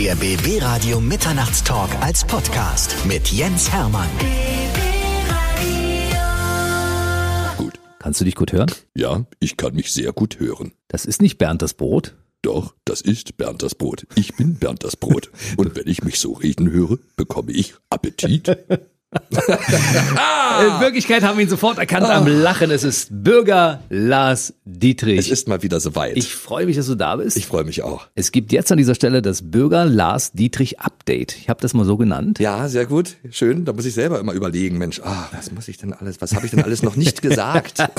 Der BB Radio Mitternachtstalk als Podcast mit Jens Hermann. Gut. Kannst du dich gut hören? Ja, ich kann mich sehr gut hören. Das ist nicht Bernd das Brot. Doch, das ist Bernd das Brot. Ich bin Bernd das Brot. Und wenn ich mich so reden höre, bekomme ich Appetit. In Wirklichkeit haben wir ihn sofort erkannt am Lachen. Es ist Bürger Lars Dietrich. Es ist mal wieder soweit. ich freue mich, dass du da bist. ich freue mich auch. es gibt jetzt an dieser Stelle das Bürger Lars Dietrich Update. Ich habe das mal so genannt. Ja, sehr gut. Schön. Da muss ich selber immer überlegen, Mensch, ah, was muss ich denn alles, was habe ich denn alles noch nicht gesagt?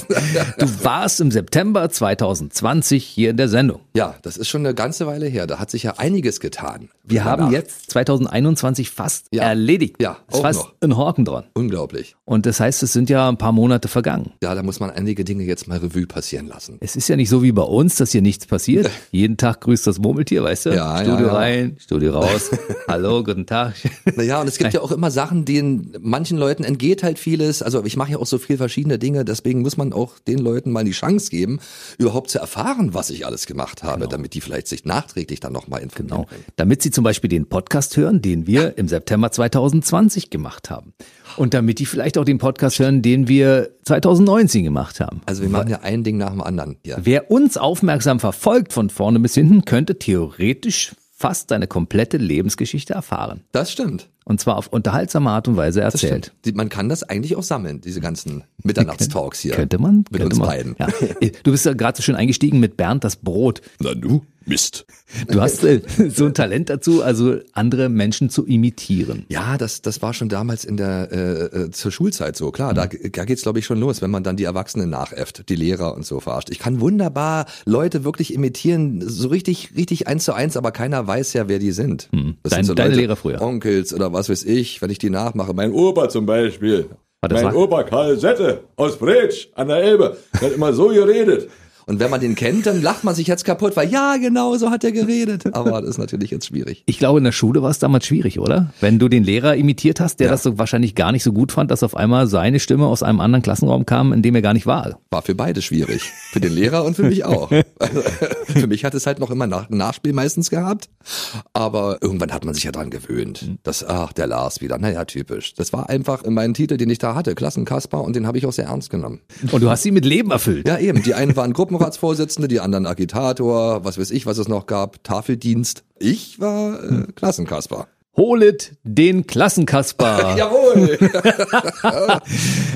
Du warst im September 2020 hier in der Sendung. ja, das ist schon eine ganze Weile her. Da hat sich ja einiges getan. Wir haben Danach. jetzt 2021 fast Ja. erledigt. Ja, auch fast noch. Horken dran. Unglaublich. Und das heißt, es sind ja ein paar Monate vergangen. Ja, da muss man einige Dinge jetzt mal Revue passieren lassen. Es ist ja nicht so wie bei uns, dass hier nichts passiert. Jeden Tag grüßt das Murmeltier, weißt du? Ja, ja, Studio ja. rein, Studio raus. Hallo, guten Tag. Naja, und es gibt ja auch immer Sachen, denen manchen Leuten entgeht halt vieles. Also ich mache ja auch so viel verschiedene Dinge, deswegen muss man auch den Leuten mal die Chance geben, überhaupt zu erfahren, was ich alles gemacht habe, damit die vielleicht sich nachträglich dann nochmal informieren Genau. Damit Sie zum Beispiel den Podcast hören, den wir im September 2020 gemacht haben. Und damit die vielleicht auch den Podcast hören, den wir 2019 gemacht haben. Also wir machen ja ein Ding nach dem anderen. Ja. Wer uns aufmerksam verfolgt von vorne bis hinten, könnte theoretisch fast seine komplette Lebensgeschichte erfahren. Das stimmt. Und zwar auf unterhaltsame Art und Weise erzählt. Man kann das eigentlich auch sammeln, diese ganzen Mitternachtstalks hier. Könnte man? Mit könnte uns man. beiden. Ja. Du bist ja gerade so schön eingestiegen mit Bernd das Brot. Na du, Mist. Du hast äh, so ein Talent dazu, also andere Menschen zu imitieren. Ja, das, das war schon damals in der äh, äh, zur Schulzeit so. Klar, da, da geht's glaube ich schon los, wenn man dann die Erwachsenen nachäfft, die Lehrer und so verarscht. Ich kann wunderbar Leute wirklich imitieren, so richtig, richtig eins zu eins, aber keiner weiß ja, wer die sind. Das Dein- deine Lehrer früher. Onkels oder was weiß ich, wenn ich die nachmache. Mein Opa zum Beispiel. Mein war- Opa Karl Sette aus Bretsch an der Elbe. Der hat immer so geredet. Und wenn man den kennt, dann lacht man sich jetzt kaputt, weil ja, genau so hat er geredet. Aber das ist natürlich jetzt schwierig. Ich glaube, in der Schule war es damals schwierig, oder? Wenn du den Lehrer imitiert hast, der Ja. das so wahrscheinlich gar nicht so gut fand, dass auf einmal seine Stimme aus einem anderen Klassenraum kam, in dem er gar nicht war. War für beide schwierig. Für den Lehrer und für mich auch. Also, für mich hat es halt noch immer nach, Nachspiel meistens gehabt. Aber irgendwann hat man sich ja dran gewöhnt. Das, ach, der Lars wieder. Naja, typisch. Das war einfach mein Titel, den ich da hatte. Klassenkasper und den habe ich auch sehr ernst genommen. Und du hast sie mit Leben erfüllt. Ja, eben. Die einen waren Gruppenratsvorsitzende, die anderen Agitator, was weiß ich, was es noch gab, Tafeldienst. Ich war äh, Klassenkasper. Holet den Klassenkasper. Jawohl!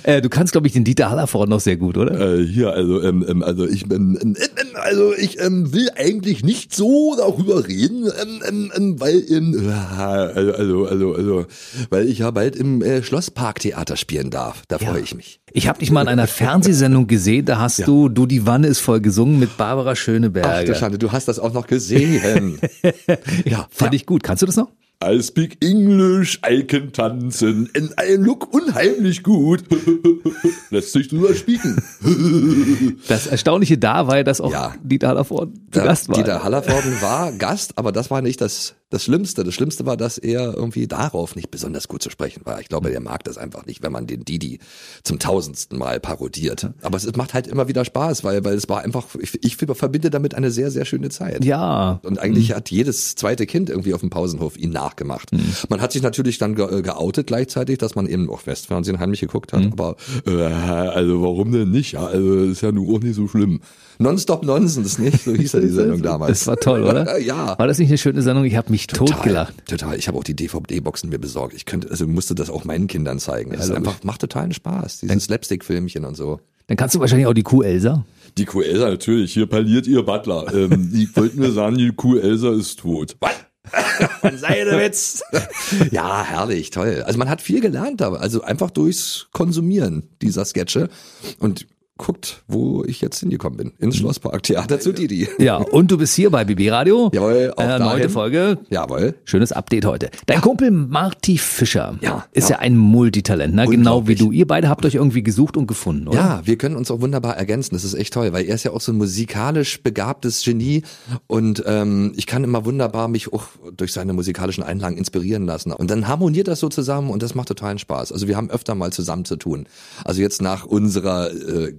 äh, du kannst, glaube ich, den Dieter Hallervorden noch sehr gut, oder? Äh, hier, also, ähm, ähm, also ich, ähm, ähm, ähm, also ich ähm, will eigentlich nicht so darüber reden, ähm, ähm, ähm, weil, ähm, also, also, also, also, weil ich ja bald im äh, Schlossparktheater spielen darf. Da freue ich mich. Ich habe dich mal in einer Fernsehsendung gesehen, da hast du Du die Wanne ist voll gesungen mit Barbara Ach Schöneberger. du Schande, du hast das auch noch gesehen. ja, fand ich gut. Kannst du das noch? I speak English, I can tanzen, and I look unheimlich gut. Lässt sich drüber spieken. Das Erstaunliche da war ja, dass auch Ja. Dieter Hallervorden zu Ja, Gast war. Dieter Hallervorden war Gast, aber das war nicht das, das Schlimmste. Das Schlimmste war, dass er irgendwie darauf nicht besonders gut zu sprechen war. Ich glaube, er mag das einfach nicht, wenn man den Didi zum tausendsten Mal parodiert. Aber es macht halt immer wieder Spaß, weil, weil es war einfach, ich, ich verbinde damit eine sehr, sehr schöne Zeit. ja, Und eigentlich hat jedes zweite Kind irgendwie auf dem Pausenhof ihn nachgemacht. Man hat sich natürlich dann ge äh, geoutet gleichzeitig, dass man eben auch Westfernsehen heimlich geguckt hat. Aber äh, also warum denn nicht? Ja, also ist ja nur auch nicht so schlimm. Nonstop Nonsense, nicht? So hieß ja die Sendung damals. Das war toll, oder? ja. War das nicht eine schöne Sendung? Ich habe mich totgelacht. Total. Ich habe auch die DVD-Boxen mir besorgt. Ich könnte, also musste das auch meinen Kindern zeigen. Das ist logisch. einfach, macht totalen Spaß. Dieses Slapstick-Filmchen und so. Dann kannst du wahrscheinlich auch die Kuh Elsa. Die Kuh Elsa, natürlich. Hier parliert ihr Butler. Ähm, die wollten mir sagen, die Kuh Elsa ist tot. Was? Von Seidewitz. ja, herrlich, toll. Also man hat viel gelernt da, also einfach durchs Konsumieren dieser Sketche und guckt, wo ich jetzt hingekommen bin. Ins Schlossparktheater zu Didi. Ja, und du bist hier bei BB Radio. Jawohl, auch äh, neunte. Folge. Jawohl. Schönes Update heute. Dein Kumpel Marty Fischer Ja, ist ja, ja. ein Multitalent, ne? genau wie du. Ihr beide habt euch irgendwie gesucht und gefunden, oder? Ja, wir können uns auch wunderbar ergänzen. Das ist echt toll, weil er ist ja auch so ein musikalisch begabtes Genie und ähm, ich kann immer wunderbar mich auch durch seine musikalischen Einlagen inspirieren lassen. Und dann harmoniert das so zusammen und das macht totalen Spaß. Also wir haben öfter mal zusammen zu tun. Also jetzt nach unserer äh,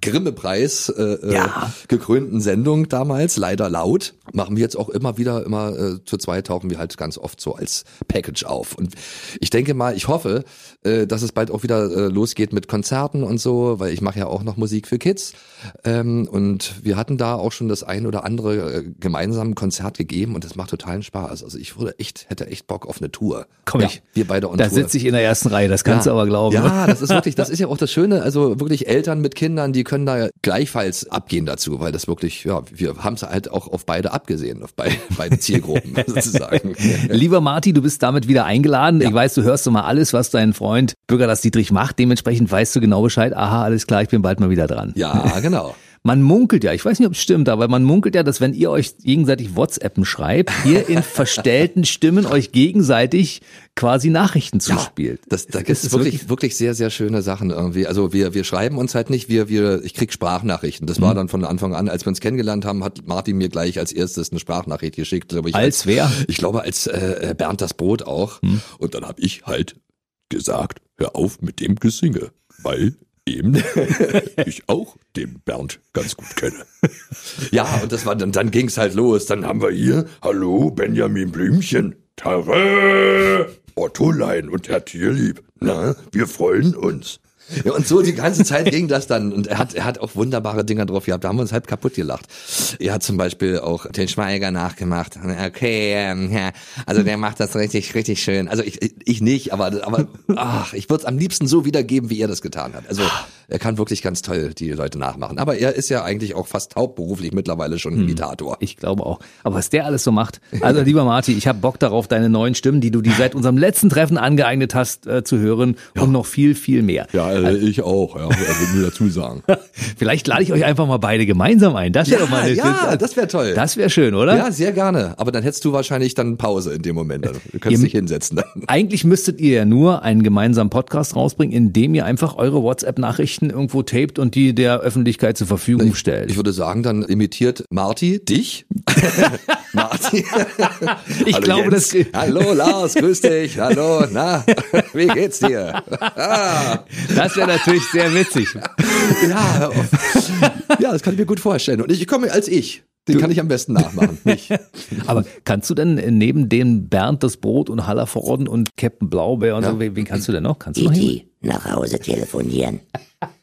Grimme-Preis äh, äh, Ja. gekrönten Sendung damals, leider laut, machen wir jetzt auch immer wieder, immer äh, zu zweit tauchen wir halt ganz oft so als Package auf. Und ich denke mal, ich hoffe, äh, dass es bald auch wieder äh, losgeht mit Konzerten und so, weil ich mache ja auch noch Musik für Kids. Ähm, und wir hatten da auch schon das ein oder andere äh, gemeinsame Konzert gegeben und das macht totalen Spaß. Also ich würde echt, hätte echt Bock auf eine Tour. Komm ja, ich. Wir beide on Da Tour. sitze ich in der ersten Reihe, das kannst du aber glauben. Ja, das ist wirklich, das ist ja auch das Schöne. Also wirklich Eltern mit Kindern, die können da gleichfalls abgehen dazu, weil das wirklich, ja, wir haben es halt auch auf beide abgesehen, auf beide, beide Zielgruppen sozusagen. Lieber Marti, du bist damit wieder eingeladen. Ich weiß, du hörst immer alles, was dein Freund Bürger das Dietrich macht. Dementsprechend weißt du genau Bescheid. Aha, alles klar, ich bin bald mal wieder dran. Ja, genau. Man munkelt ja, ich weiß nicht, ob es stimmt, aber man munkelt ja, dass wenn ihr euch gegenseitig WhatsAppen schreibt, ihr in verstellten Stimmen euch gegenseitig quasi Nachrichten zuspielt. Das, da gibt es ist wirklich, wirklich sehr, sehr schöne Sachen irgendwie. Also wir, wir schreiben uns halt nicht, wir, wir, ich krieg Sprachnachrichten. Das Mhm. war dann von Anfang an, als wir uns kennengelernt haben, hat Martin mir gleich als erstes eine Sprachnachricht geschickt. Glaube ich, Als wer? Mhm. Ich glaube, als äh, Bernd das Brot auch. Und dann habe ich halt gesagt, hör auf mit dem Gesinge, weil eben ich auch den Bernd ganz gut kenne. Ja, und das war dann, dann ging's halt los. Dann haben wir hier, hallo Benjamin Blümchen, Tare, Ottolein und Herr Tierlieb. Na, wir freuen uns. Ja, und so die ganze Zeit ging das dann. Und er hat, er hat auch wunderbare Dinger drauf gehabt. Da haben wir uns halb kaputt gelacht. Er hat zum Beispiel auch den Schweiger nachgemacht. Okay, ähm, ja, also der macht das richtig, richtig schön. Also ich, ich nicht, aber, aber ach, ich würde es am liebsten so wiedergeben, wie er das getan hat. Also er kann wirklich ganz toll die Leute nachmachen. Aber er ist ja eigentlich auch fast hauptberuflich mittlerweile schon Imitator. Ich glaube auch. Aber was der alles so macht. Also lieber Marti, ich habe Bock darauf, deine neuen Stimmen, die du dir seit unserem letzten Treffen angeeignet hast, äh, zu hören und noch viel, viel mehr. Ja, äh, ich auch, ja, würde mir dazu sagen. Vielleicht lade ich euch einfach mal beide gemeinsam ein. Das wäre Ja, doch mal eine, ja, das wäre toll. Das wäre schön, oder? Ja, sehr gerne. Aber dann hättest du wahrscheinlich dann Pause in dem Moment. Dann. Du Ihr- dich hinsetzen dann. Eigentlich müsstet ihr ja nur einen gemeinsamen Podcast rausbringen, in dem ihr einfach eure WhatsApp-Nachrichten irgendwo taped und die der Öffentlichkeit zur Verfügung stellt. Ich würde sagen, dann imitiert Marty dich. Marty. Ich Hallo glaube, Jens. das- Hallo Lars, grüß dich. Hallo, na, wie geht's dir? Ah, Das wäre natürlich sehr witzig. ja, ja, das kann ich mir gut vorstellen. Und ich komme als ich. Den kann ich am besten nachmachen. Mich. Aber kannst du denn neben dem Bernd das Brot und Haller Orden und Captain Blaubeer und Ja. so, wen kannst du denn noch? Kannst du noch? E.T. nach Hause telefonieren.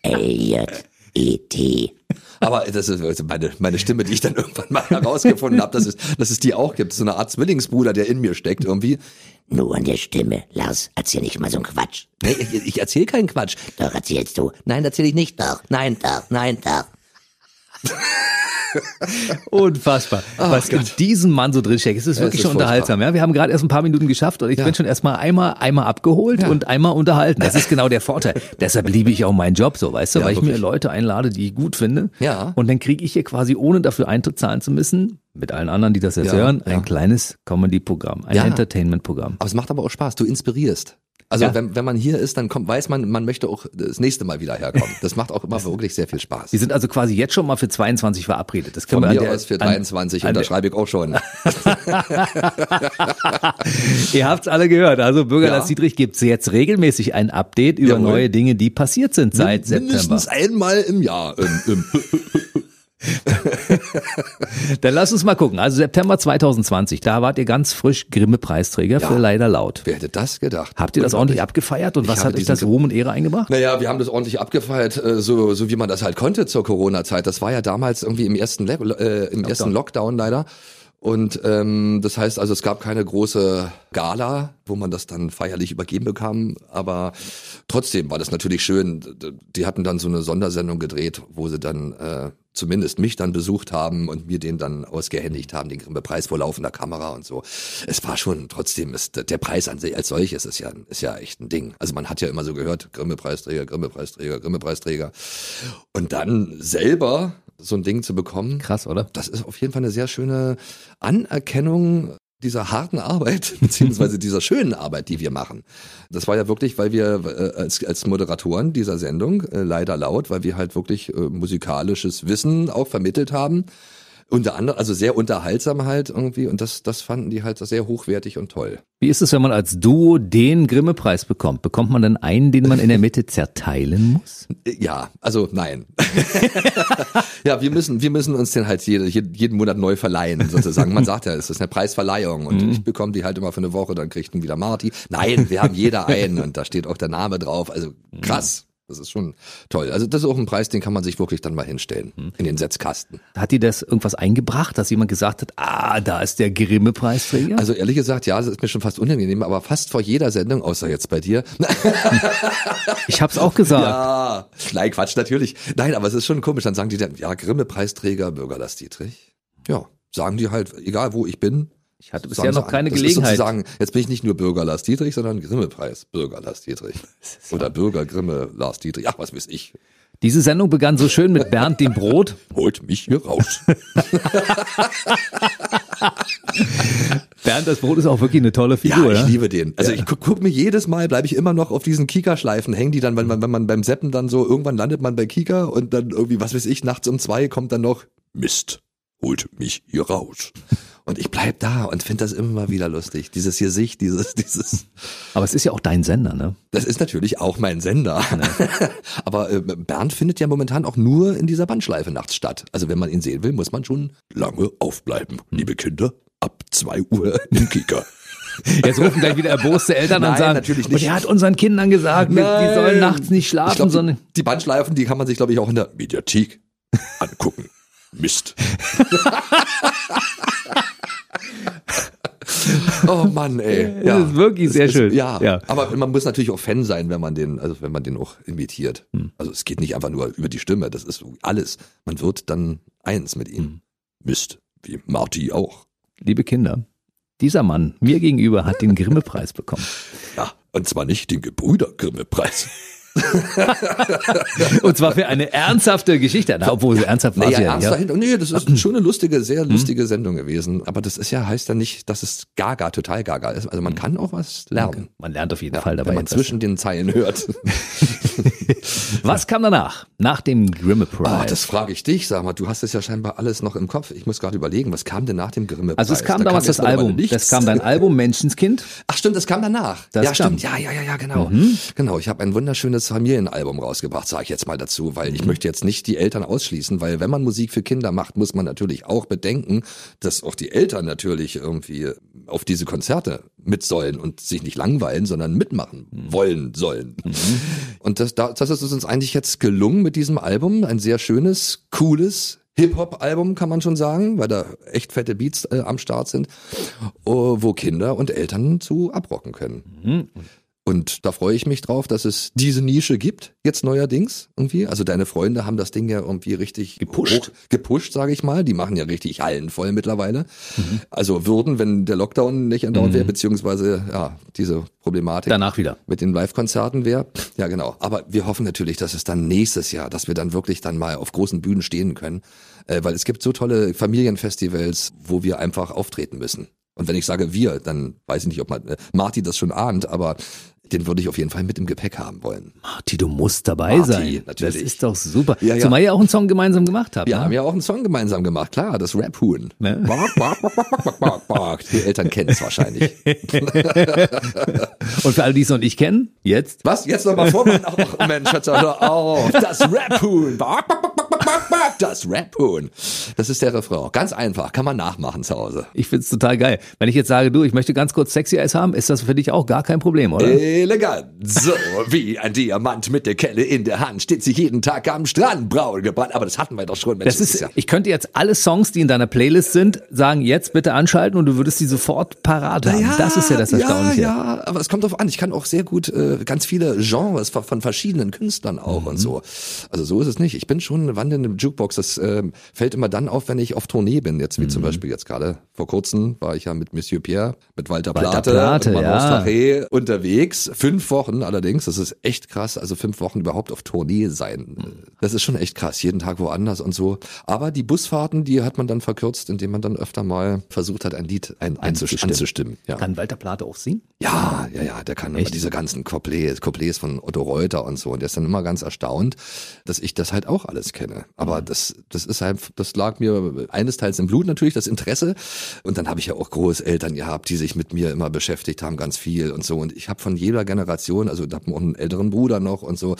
Elliot. E.T. Aber das ist also meine, meine Stimme, die ich dann irgendwann mal herausgefunden habe, dass es, dass es die auch gibt. So eine Art Zwillingsbruder, der in mir steckt irgendwie. Nur an der Stimme. Lars, erzähl nicht mal so einen Quatsch. Nee, ich, ich erzähle keinen Quatsch. Doch, erzählst du. Nein, erzähle ich nicht. Doch, nein, doch, nein, doch. Unfassbar. Was in diesem Mann so drinsteckt. Es ist wirklich ist schon unterhaltsam. Ja, wir haben gerade erst ein paar Minuten geschafft und ich bin schon erstmal einmal, einmal abgeholt und einmal unterhalten. Das ist genau der Vorteil. Deshalb liebe ich auch meinen Job so, weißt du, Ja, weil ich mir wirklich. Leute einlade, die ich gut finde. Ja. Und dann kriege ich hier quasi, ohne dafür Eintritt zahlen zu müssen, mit allen anderen, die das jetzt Ja, hören, ein ja. kleines Comedy-Programm, ein Ja. Entertainment-Programm. Aber es macht aber auch Spaß. Du inspirierst. Also Ja. wenn, wenn man hier ist, dann kommt, weiß man, man möchte auch das nächste Mal wieder herkommen. Das macht auch immer wirklich sehr viel Spaß. Wir sind also quasi jetzt schon mal für 22 verabredet. Das können Von wir mir aus für an- 23 an unterschreibe ich auch schon. Ihr habt's alle gehört. Also Bürger Ja. Dietrich gibt's jetzt regelmäßig ein Update über Jawohl. neue Dinge, die passiert sind seit September. Mindestens einmal im Jahr. Ähm, ähm. Dann lass uns mal gucken. Also September 2020, da wart ihr ganz frisch Grimme-Preisträger für Leider Laut. Wer hätte das gedacht? Habt ihr das ordentlich abgefeiert und Ich was hat euch das Ruhm und Ehre eingebracht? Naja, wir haben das ordentlich abgefeiert, äh, so, so wie man das halt konnte zur Corona-Zeit. Das war ja damals irgendwie im ersten, Le äh, im ersten Lockdown leider. Und ähm, das heißt also, es gab keine große Gala, wo man das dann feierlich übergeben bekam. Aber trotzdem war das natürlich schön. Die hatten dann so eine Sondersendung gedreht, wo sie dann äh, zumindest mich dann besucht haben und mir den dann ausgehändigt haben, den Grimme-Preis vor laufender Kamera und so. Es war schon trotzdem, ist, der Preis an sich als solches ist ja, ist ja echt ein Ding. Also man hat ja immer so gehört, Grimme-Preisträger, Grimme-Preisträger, Grimme-Preisträger. Und dann selber so ein Ding zu bekommen, Krass, oder? das ist auf jeden Fall eine sehr schöne Anerkennung dieser harten Arbeit, beziehungsweise dieser schönen Arbeit, die wir machen. Das war ja wirklich, weil wir äh, als, als Moderatoren dieser Sendung, äh, leider laut, weil wir halt wirklich äh, musikalisches Wissen auch vermittelt haben, Unter anderem, also sehr unterhaltsam halt irgendwie und das, das fanden die halt sehr hochwertig und toll. Wie ist es, wenn man als Duo den Grimme-Preis bekommt? Bekommt man dann einen, den man in der Mitte zerteilen muss? Ja, also nein. ja, wir müssen, wir müssen uns den halt jede, jeden Monat neu verleihen, sozusagen. Man sagt ja, es ist eine Preisverleihung und ich bekomme die halt immer für eine Woche, dann kriegt ihn wieder Marty. Nein, wir haben jeder einen und da steht auch der Name drauf. Also krass. Das ist schon toll. Also das ist auch ein Preis, den kann man sich wirklich dann mal hinstellen in den Setzkasten. Hat dir das irgendwas eingebracht, dass jemand gesagt hat, ah, da ist der Grimme-Preisträger? Also ehrlich gesagt, ja, das ist mir schon fast unangenehm, aber fast vor jeder Sendung, außer jetzt bei dir. ich hab's auch gesagt. Ja, nein, Quatsch, natürlich. Nein, aber es ist schon komisch. Dann sagen die dann, ja, Grimme-Preisträger, Bürgerlass Dietrich. Ja, sagen die halt, egal wo ich bin. Ich hatte bisher noch keine das Gelegenheit. Ist sozusagen, jetzt bin ich nicht nur Bürger Lars Dietrich, sondern Grimme-Preis Bürger Lars Dietrich. Oder Bürger Grimme Lars Dietrich. Ach, was weiß ich. Diese Sendung begann so schön mit Bernd dem Brot. Holt mich hier raus. Bernd das Brot ist auch wirklich eine tolle Ja, Figur. ich ja? liebe den. Also ich guck, guck mir jedes Mal, bleibe ich immer noch auf diesen Kika-Schleifen hängen, die dann, wenn man, wenn man beim Seppen dann so, irgendwann landet man bei Kika und dann irgendwie, was weiß ich, nachts um zwei kommt dann noch, Mist, holt mich hier raus. Und ich bleib da und finde das immer wieder lustig. Dieses Gesicht, dieses, dieses, Aber es ist ja auch dein Sender, ne? das ist natürlich auch mein Sender. Aber äh, Bernd findet ja momentan auch nur in dieser Bandschleife nachts statt. Also wenn man ihn sehen will, muss man schon lange aufbleiben. Liebe Kinder, ab zwei Uhr im Kika. Jetzt rufen gleich wieder erboste Eltern an und Nein, sagen, natürlich und nicht. er hat unseren Kindern gesagt, wir- die sollen nachts nicht Ich schlafen, glaub, sondern die, die Bandschleifen, die kann man sich, glaube ich, auch in der Mediathek angucken. Mist. oh Mann, ey. Das ist wirklich sehr ist, schön. Ja, Ja. aber man muss natürlich auch Fan sein, wenn man den, also wenn man den auch imitiert. Hm. Also es geht nicht einfach nur über die Stimme, das ist alles. Man wird dann eins mit ihm. Hm. Mist, wie Marty auch. liebe Kinder, dieser Mann mir gegenüber hat den Grimme-Preis bekommen. Ja, und zwar nicht den Gebrüder-Grimme-Preis. Und zwar für eine ernsthafte Geschichte. Na, obwohl so ernsthaft war Nee, sie ja, ja ernst dahinter. Nee, das ist schon eine lustige, sehr lustige Sendung gewesen. Aber das ist ja, heißt ja nicht, dass es gaga, total gaga ist. Also man kann auch was lernen. Man lernt auf jeden Ja, Fall dabei wenn man zwischen den Zeilen hört. Was kam danach? Nach dem Grimme-Preis? Oh, das frage ich dich, sag mal, du hast es ja scheinbar alles noch im Kopf. Ich muss gerade überlegen, was kam denn nach dem Grimme? also es kam damals jetzt das Album. Das kam dein Album Menschenskind. Ach stimmt, das kam danach. Das ja, kam. Mhm. stimmt. Ja, ja, ja, ja, genau. Genau, ich habe ein wunderschönes Familienalbum rausgebracht, sage ich jetzt mal dazu, weil Mhm. ich möchte jetzt nicht die Eltern ausschließen, weil wenn man Musik für Kinder macht, muss man natürlich auch bedenken, dass auch die Eltern natürlich irgendwie auf diese Konzerte mit sollen und sich nicht langweilen, sondern mitmachen Mhm. wollen sollen. Und das, da- das ist uns eigentlich jetzt gelungen mit diesem Album, ein sehr schönes, cooles Hip-Hop-Album, kann man schon sagen, weil da echt fette Beats äh, am Start sind, oh, wo Kinder und Eltern zu abrocken können. Und da freue ich mich drauf, dass es diese Nische gibt, jetzt neuerdings irgendwie. Also deine Freunde haben das Ding ja irgendwie richtig Gepusht. hoch- gepusht, sage ich mal. Die machen ja richtig Hallen voll mittlerweile. Also würden, wenn der Lockdown nicht andauernd wäre, beziehungsweise ja, diese Problematik Danach wieder. mit den Live-Konzerten wäre. Ja, genau. Aber wir hoffen natürlich, dass es dann nächstes Jahr, dass wir dann wirklich dann mal auf großen Bühnen stehen können. Äh, weil es gibt so tolle Familienfestivals, wo wir einfach auftreten müssen. Und wenn ich sage wir, dann weiß ich nicht, ob man, äh, Marty das schon ahnt, aber den würde ich auf jeden Fall mit im Gepäck haben wollen. Marty, du musst dabei Marty, sein. natürlich. Das ist doch super. Ja, ja. Zumal ihr auch einen Song gemeinsam gemacht habt. Wir ne? haben ja auch einen Song gemeinsam gemacht, klar, das Rap-Huhn. Ne? Bark, bark, bark, bark, bark. Die Eltern kennen es wahrscheinlich. Und für alle, die es noch nicht kennen, jetzt. Was? Jetzt nochmal vor? Mann? Ach, Mensch, doch auf. Das Rap-Huhn. Bark, bark, bark, bark, bark, bark. Das Rap-Huhn. Das ist der Refrain. Ganz einfach. Kann man nachmachen zu Hause. Ich find's total geil. Wenn ich jetzt sage, du, ich möchte ganz kurz Sexy Eis haben, ist das für dich auch gar kein Problem, oder? Elegant. So wie ein Diamant mit der Kelle in der Hand steht sie jeden Tag am Strand braun gebrannt. Aber das hatten wir doch schon. Mensch, Das ist, ich könnte jetzt alle Songs, die in deiner Playlist sind, sagen, jetzt bitte anschalten und du würdest die sofort parat haben. das ist ja das Erstaunliche. Ja, ja, aber es kommt drauf an. Ich kann auch sehr gut äh, ganz viele Genres von, von verschiedenen Künstlern auch Mhm. und so. Also so ist es nicht. Ich bin schon eine wandelnde Jukebox. Das ähm, fällt immer dann auf, wenn ich auf Tournee bin. Jetzt wie Mhm. zum Beispiel jetzt gerade vor kurzem war ich ja mit Monsieur Pierre, mit Walter, Walter Plate, Plate, und Manon ja. Unterwegs. Fünf Wochen allerdings. Das ist echt krass. Also fünf Wochen überhaupt auf Tournee sein. Das ist schon echt krass. Jeden Tag woanders und so. Aber die Busfahrten, die hat man dann verkürzt, indem man dann öfter mal versucht hat, ein Lied ein, Einzustimmen. anzustimmen. Ja. Kann Walter Plate auch singen? Ja, ja, ja, der kann immer Echt? diese ganzen Couplets, Couplets von Otto Reuter und so. Und der ist dann immer ganz erstaunt, dass ich das halt auch alles kenne. Aber aber das, das ist halt, das lag mir eines Teils im Blut natürlich, das Interesse. Und dann habe ich ja auch Großeltern gehabt, die sich mit mir immer beschäftigt haben, ganz viel und so. Und ich habe von jeder Generation, also ich habe auch einen älteren Bruder noch und so,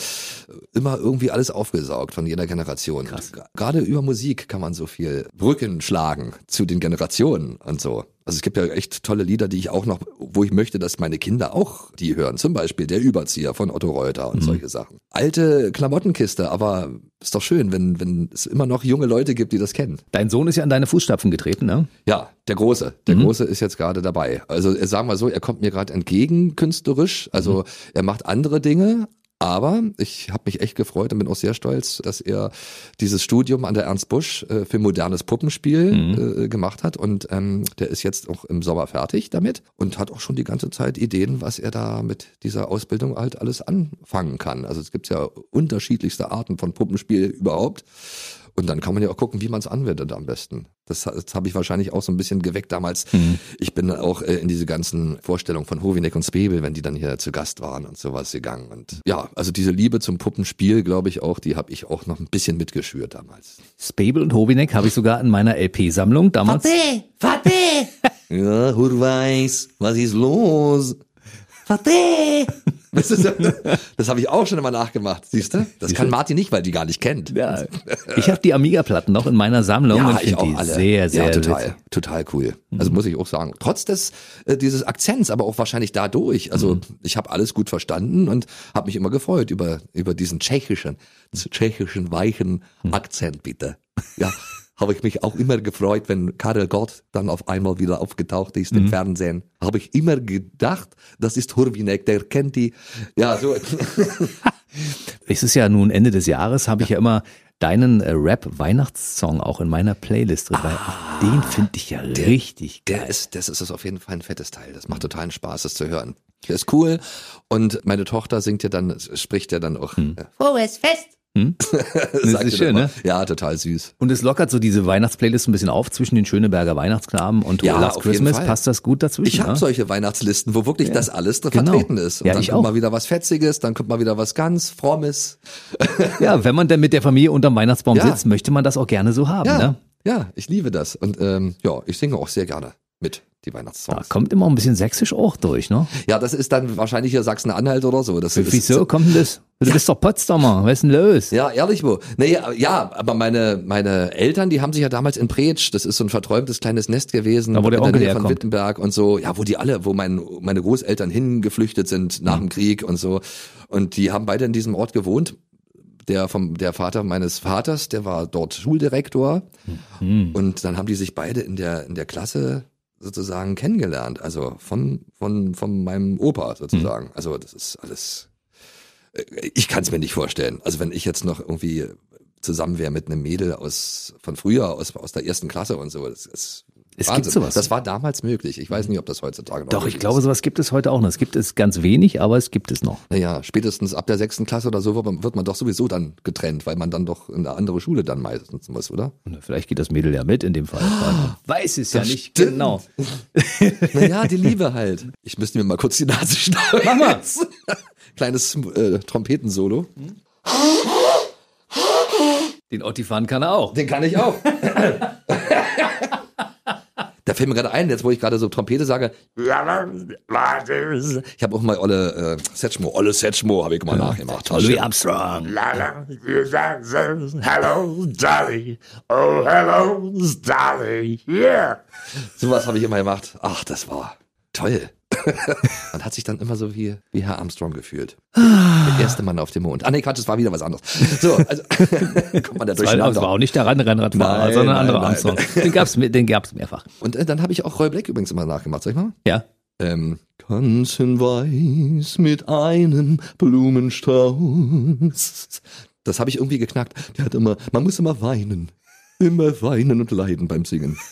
immer irgendwie alles aufgesaugt von jeder Generation. Und Gerade über Musik kann man so viel Brücken schlagen zu den Generationen und so. Also es gibt ja echt tolle Lieder, die ich auch noch, wo ich möchte, dass meine Kinder auch die hören. Zum Beispiel Der Überzieher von Otto Reuter und solche Sachen. Alte Klamottenkiste, aber ist doch schön, wenn, wenn es immer noch junge Leute gibt, die das kennen. Dein Sohn ist ja in deine Fußstapfen getreten, ne? Ja, der Große. Der Große ist jetzt gerade dabei. Also äh, sagen wir so, er kommt mir gerade entgegen künstlerisch. Also er macht andere Dinge. Aber ich habe mich echt gefreut und bin auch sehr stolz, dass er dieses Studium an der Ernst Busch äh, für modernes Puppenspiel äh, gemacht hat. Und ähm, der ist jetzt auch im Sommer fertig damit und hat auch schon die ganze Zeit Ideen, was er da mit dieser Ausbildung halt alles anfangen kann. Also es gibt ja unterschiedlichste Arten von Puppenspiel überhaupt. Und dann kann man ja auch gucken, wie man es anwendet am besten. Das, das habe ich wahrscheinlich auch so ein bisschen geweckt damals. Ich bin dann auch äh, in diese ganzen Vorstellungen von Hovinek und Spebel, wenn die dann hier zu Gast waren und sowas gegangen. Und ja, also diese Liebe zum Puppenspiel, glaube ich auch, die habe ich auch noch ein bisschen mitgeschürt damals. Spabel und Hovinek habe ich sogar in meiner LP-Sammlung damals. Vater, Vater, Ja, Hurweis, was ist los? Vater. So, das habe ich auch schon immer nachgemacht, siehst du? Das kann Martin nicht, weil die gar nicht kennt. Ja, ich habe die Amiga-Platten noch in meiner Sammlung und finde die sehr, sehr ja, total, witzig. total cool. Also muss ich auch sagen. Trotz des äh, dieses Akzents, aber auch wahrscheinlich dadurch. Also Mhm. ich habe alles gut verstanden und habe mich immer gefreut über über diesen tschechischen, tschechischen weichen Mhm. Akzent bitte. Ja. Habe ich mich auch immer gefreut, wenn Karel Gott dann auf einmal wieder aufgetaucht ist Mhm. im Fernsehen. Habe ich immer gedacht, das ist Hurvinek, der kennt die. Ja, so. Es ist ja nun Ende des Jahres, habe ich ja immer deinen äh, Rap-Weihnachtssong auch in meiner Playlist drin, weil auch den finde ich ja richtig geil. Der ist, das ist auf jeden Fall ein fettes Teil. Das macht totalen Spaß, das zu hören. Der ist cool. Und meine Tochter singt ja dann, spricht ja dann auch. Hm. Äh, Frohes Fest. Das sagt ist schön, ne? Ja, total süß. Und es lockert so diese Weihnachtsplaylist ein bisschen auf zwischen den Schöneberger Weihnachtsknaben und Ja, Last Christmas. Passt das gut dazwischen? Ich habe ne? solche Weihnachtslisten, wo wirklich das alles drin Genau. vertreten ist. Und Ja, dann kommt auch. mal wieder was Fetziges, dann kommt mal wieder was ganz Frommes. Ja, wenn man denn mit der Familie unterm Weihnachtsbaum Ja. sitzt, möchte man das auch gerne so haben. Ja, Ne? ja, ich liebe das. Und ähm, ja, ich singe auch sehr gerne mit, die Da Weihnachtssongs. kommt immer ein bisschen sächsisch auch durch, ne? Ja, das ist dann wahrscheinlich hier Sachsen-Anhalt oder so. Das ist, Wieso kommt denn das? Du bist doch Potsdamer, was ist denn los? Ja, ehrlich wo. Nee, ja, ja, aber meine, meine Eltern, die haben sich ja damals in Pretsch, das ist so ein verträumtes kleines Nest gewesen, Da, wo der in der Nähe von. Wittenberg und so, ja, wo die alle, wo mein, meine Großeltern hingeflüchtet sind nach dem Krieg und so. Und die haben beide in diesem Ort gewohnt. Der vom, der Vater meines Vaters, der war dort Schuldirektor. Und dann haben die sich beide in der, in der Klasse sozusagen kennengelernt. Also von, von, von meinem Opa sozusagen. Also das ist alles, äh, ich kann es mir nicht vorstellen. Also wenn ich jetzt noch irgendwie zusammen wäre mit einem Mädel aus von früher, aus, aus der ersten Klasse und so, das ist Es Wahnsinn. gibt sowas. Das war damals möglich. Ich weiß nicht, ob das heutzutage noch Doch, ich glaube, ist. sowas gibt es heute auch noch. Es gibt es ganz wenig, aber es gibt es noch. Naja, spätestens ab der sechsten Klasse oder so wird man, wird man doch sowieso dann getrennt, weil man dann doch in eine andere Schule dann meistens muss, oder? Vielleicht geht das Mädel ja mit in dem Fall. Man weiß es ja nicht stimmt. genau. Naja, die Liebe halt. Ich müsste mir mal kurz die Nase schneiden. Mach mal. Kleines äh, Trompetensolo. Den Ottifan kann er auch. Den kann ich auch. Da fällt mir gerade ein, jetzt wo ich gerade so Trompete sage. Ich habe auch mal Olle äh, Setschmo, Olle Setschmo habe ich mal nachgemacht. Louis Armstrong. Hello, Dolly. Oh, hello, Dolly. Yeah. Sowas habe ich immer gemacht. Ach, das war toll. Man hat sich dann immer so wie, wie Herr Armstrong gefühlt. Der erste Mann auf dem Mond. Ah nee, Quatsch, das war wieder was anderes. So, also kommt man da war, das war auch nicht der Rennradfahrer, Nein, sondern ein anderer. Armstrong. Den gab's, den gab's mehrfach. Und äh, dann habe ich auch Roy Black übrigens immer nachgemacht, sag ich mal. Ja. Ähm, ganz in weiß mit einem Blumenstrauß. Das habe ich irgendwie geknackt. Der hat immer, man muss immer weinen. Immer weinen und leiden beim Singen.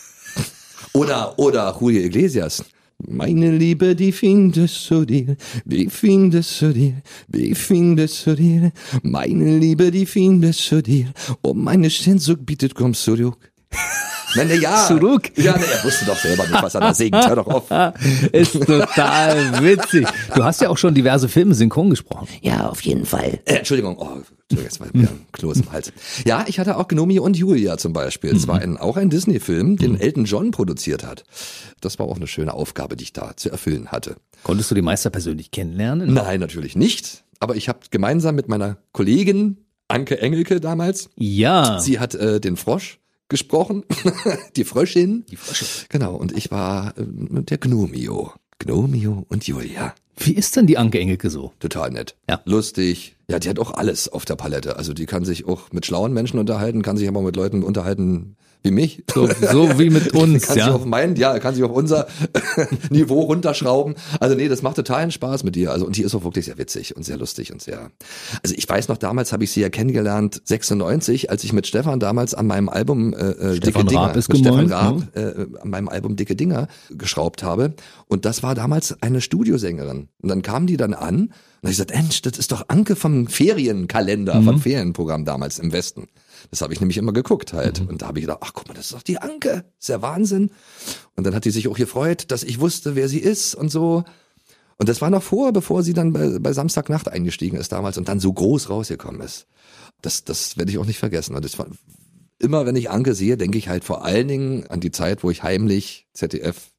Oder, oder Julio Iglesias. Meine Liebe, die findest du dir, wie findest du dir, wie findest du dir, meine Liebe, die findest du dir, oh meine Sehnsucht bietet, kommst zurück. Nein, nee, ja. Zurück. Ja, nee, er wusste doch selber nicht, was er da singt. Hör doch auf. Ist total witzig. Du hast ja auch schon diverse Filme synchron gesprochen. Ja, auf jeden Fall. Äh, Entschuldigung, oh, Entschuldigung, jetzt mal wieder ein Kloß im Hals. Ja, ich hatte auch Gnomi und Julia zum Beispiel. Es war ein, auch ein Disney-Film, den Elton John produziert hat. Das war auch eine schöne Aufgabe, die ich da zu erfüllen hatte. Konntest du die Meister persönlich kennenlernen? Nein, natürlich nicht. Aber ich habe gemeinsam mit meiner Kollegin Anke Engelke damals, Ja. sie hat äh, den Frosch gesprochen, die Fröschin. Die Frösche. Genau, und ich war äh, der Gnomio. Gnomio und Julia. Wie ist denn die Anke Engelke so? Total nett. Ja. Lustig. Ja, die hat auch alles auf der Palette. Also die kann sich auch mit schlauen Menschen unterhalten, kann sich aber auch mit Leuten unterhalten wie mich. So, so wie mit uns, kann sich ja. auf mein, ja, kann sich auf unser Niveau runterschrauben. Also nee, das macht totalen Spaß mit ihr. Also und die ist auch wirklich sehr witzig und sehr lustig und sehr. Also ich weiß noch, damals habe ich sie ja kennengelernt, 96, als ich mit Stefan damals an meinem Album äh, äh, Dicke Stefan Dinger, Raab ist mit Stefan gemeint, Raab, äh, an meinem Album Dicke Dinger geschraubt habe. Und das war damals eine Studiosängerin. Und dann kam die dann an und ich gesagt, Mensch, das ist doch Anke vom Ferienkalender, vom Ferienprogramm damals im Westen. Das habe ich nämlich immer geguckt halt. Und da habe ich gedacht, ach guck mal, das ist doch die Anke. Ist ja Wahnsinn. Und dann hat die sich auch gefreut, dass ich wusste, wer sie ist und so. Und das war noch vor, bevor sie dann bei, bei Samstagnacht eingestiegen ist damals und dann so groß rausgekommen ist. Das, das werde ich auch nicht vergessen. Und das war, immer wenn ich Anke sehe, denke ich halt vor allen Dingen an die Zeit, wo ich heimlich ZDF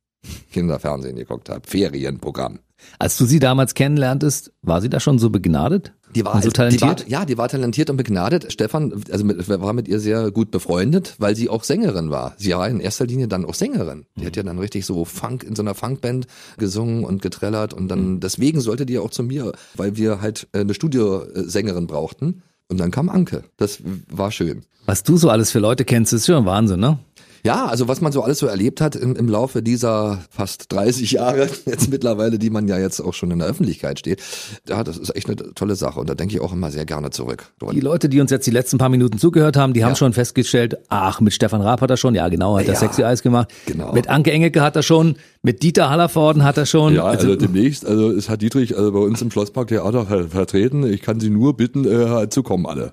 Kinderfernsehen geguckt habe. Ferienprogramm. Als du sie damals kennenlerntest, war sie da schon so begnadet? Die war, so die talentiert? war, ja, die war talentiert und begnadet. Stefan, also mit, war mit ihr sehr gut befreundet, weil sie auch Sängerin war. Sie war in erster Linie dann auch Sängerin. Die hat ja dann richtig so Funk in so einer Funkband gesungen und getrellert und dann deswegen sollte die auch zu mir, weil wir halt äh, eine Studiosängerin brauchten. Und dann kam Anke. Das war schön. Was du so alles für Leute kennst, ist schon Wahnsinn, ne? Ja, also was man so alles so erlebt hat im, im Laufe dieser fast 30 Jahre, jetzt mittlerweile, die man ja jetzt auch schon in der Öffentlichkeit steht, ja, das ist echt eine tolle Sache und da denke ich auch immer sehr gerne zurück. Die Leute, die uns jetzt die letzten paar Minuten zugehört haben, die haben schon festgestellt, ach, mit Stefan Raab hat er schon, ja genau, hat er Ja, Sexy Eis gemacht. genau. Mit Anke Engelke hat er schon, mit Dieter Hallervorden hat er schon. Ja, also demnächst, also es hat Dietrich also bei uns im Schlosspark Theater ver vertreten. Ich kann Sie nur bitten, äh, zu kommen alle.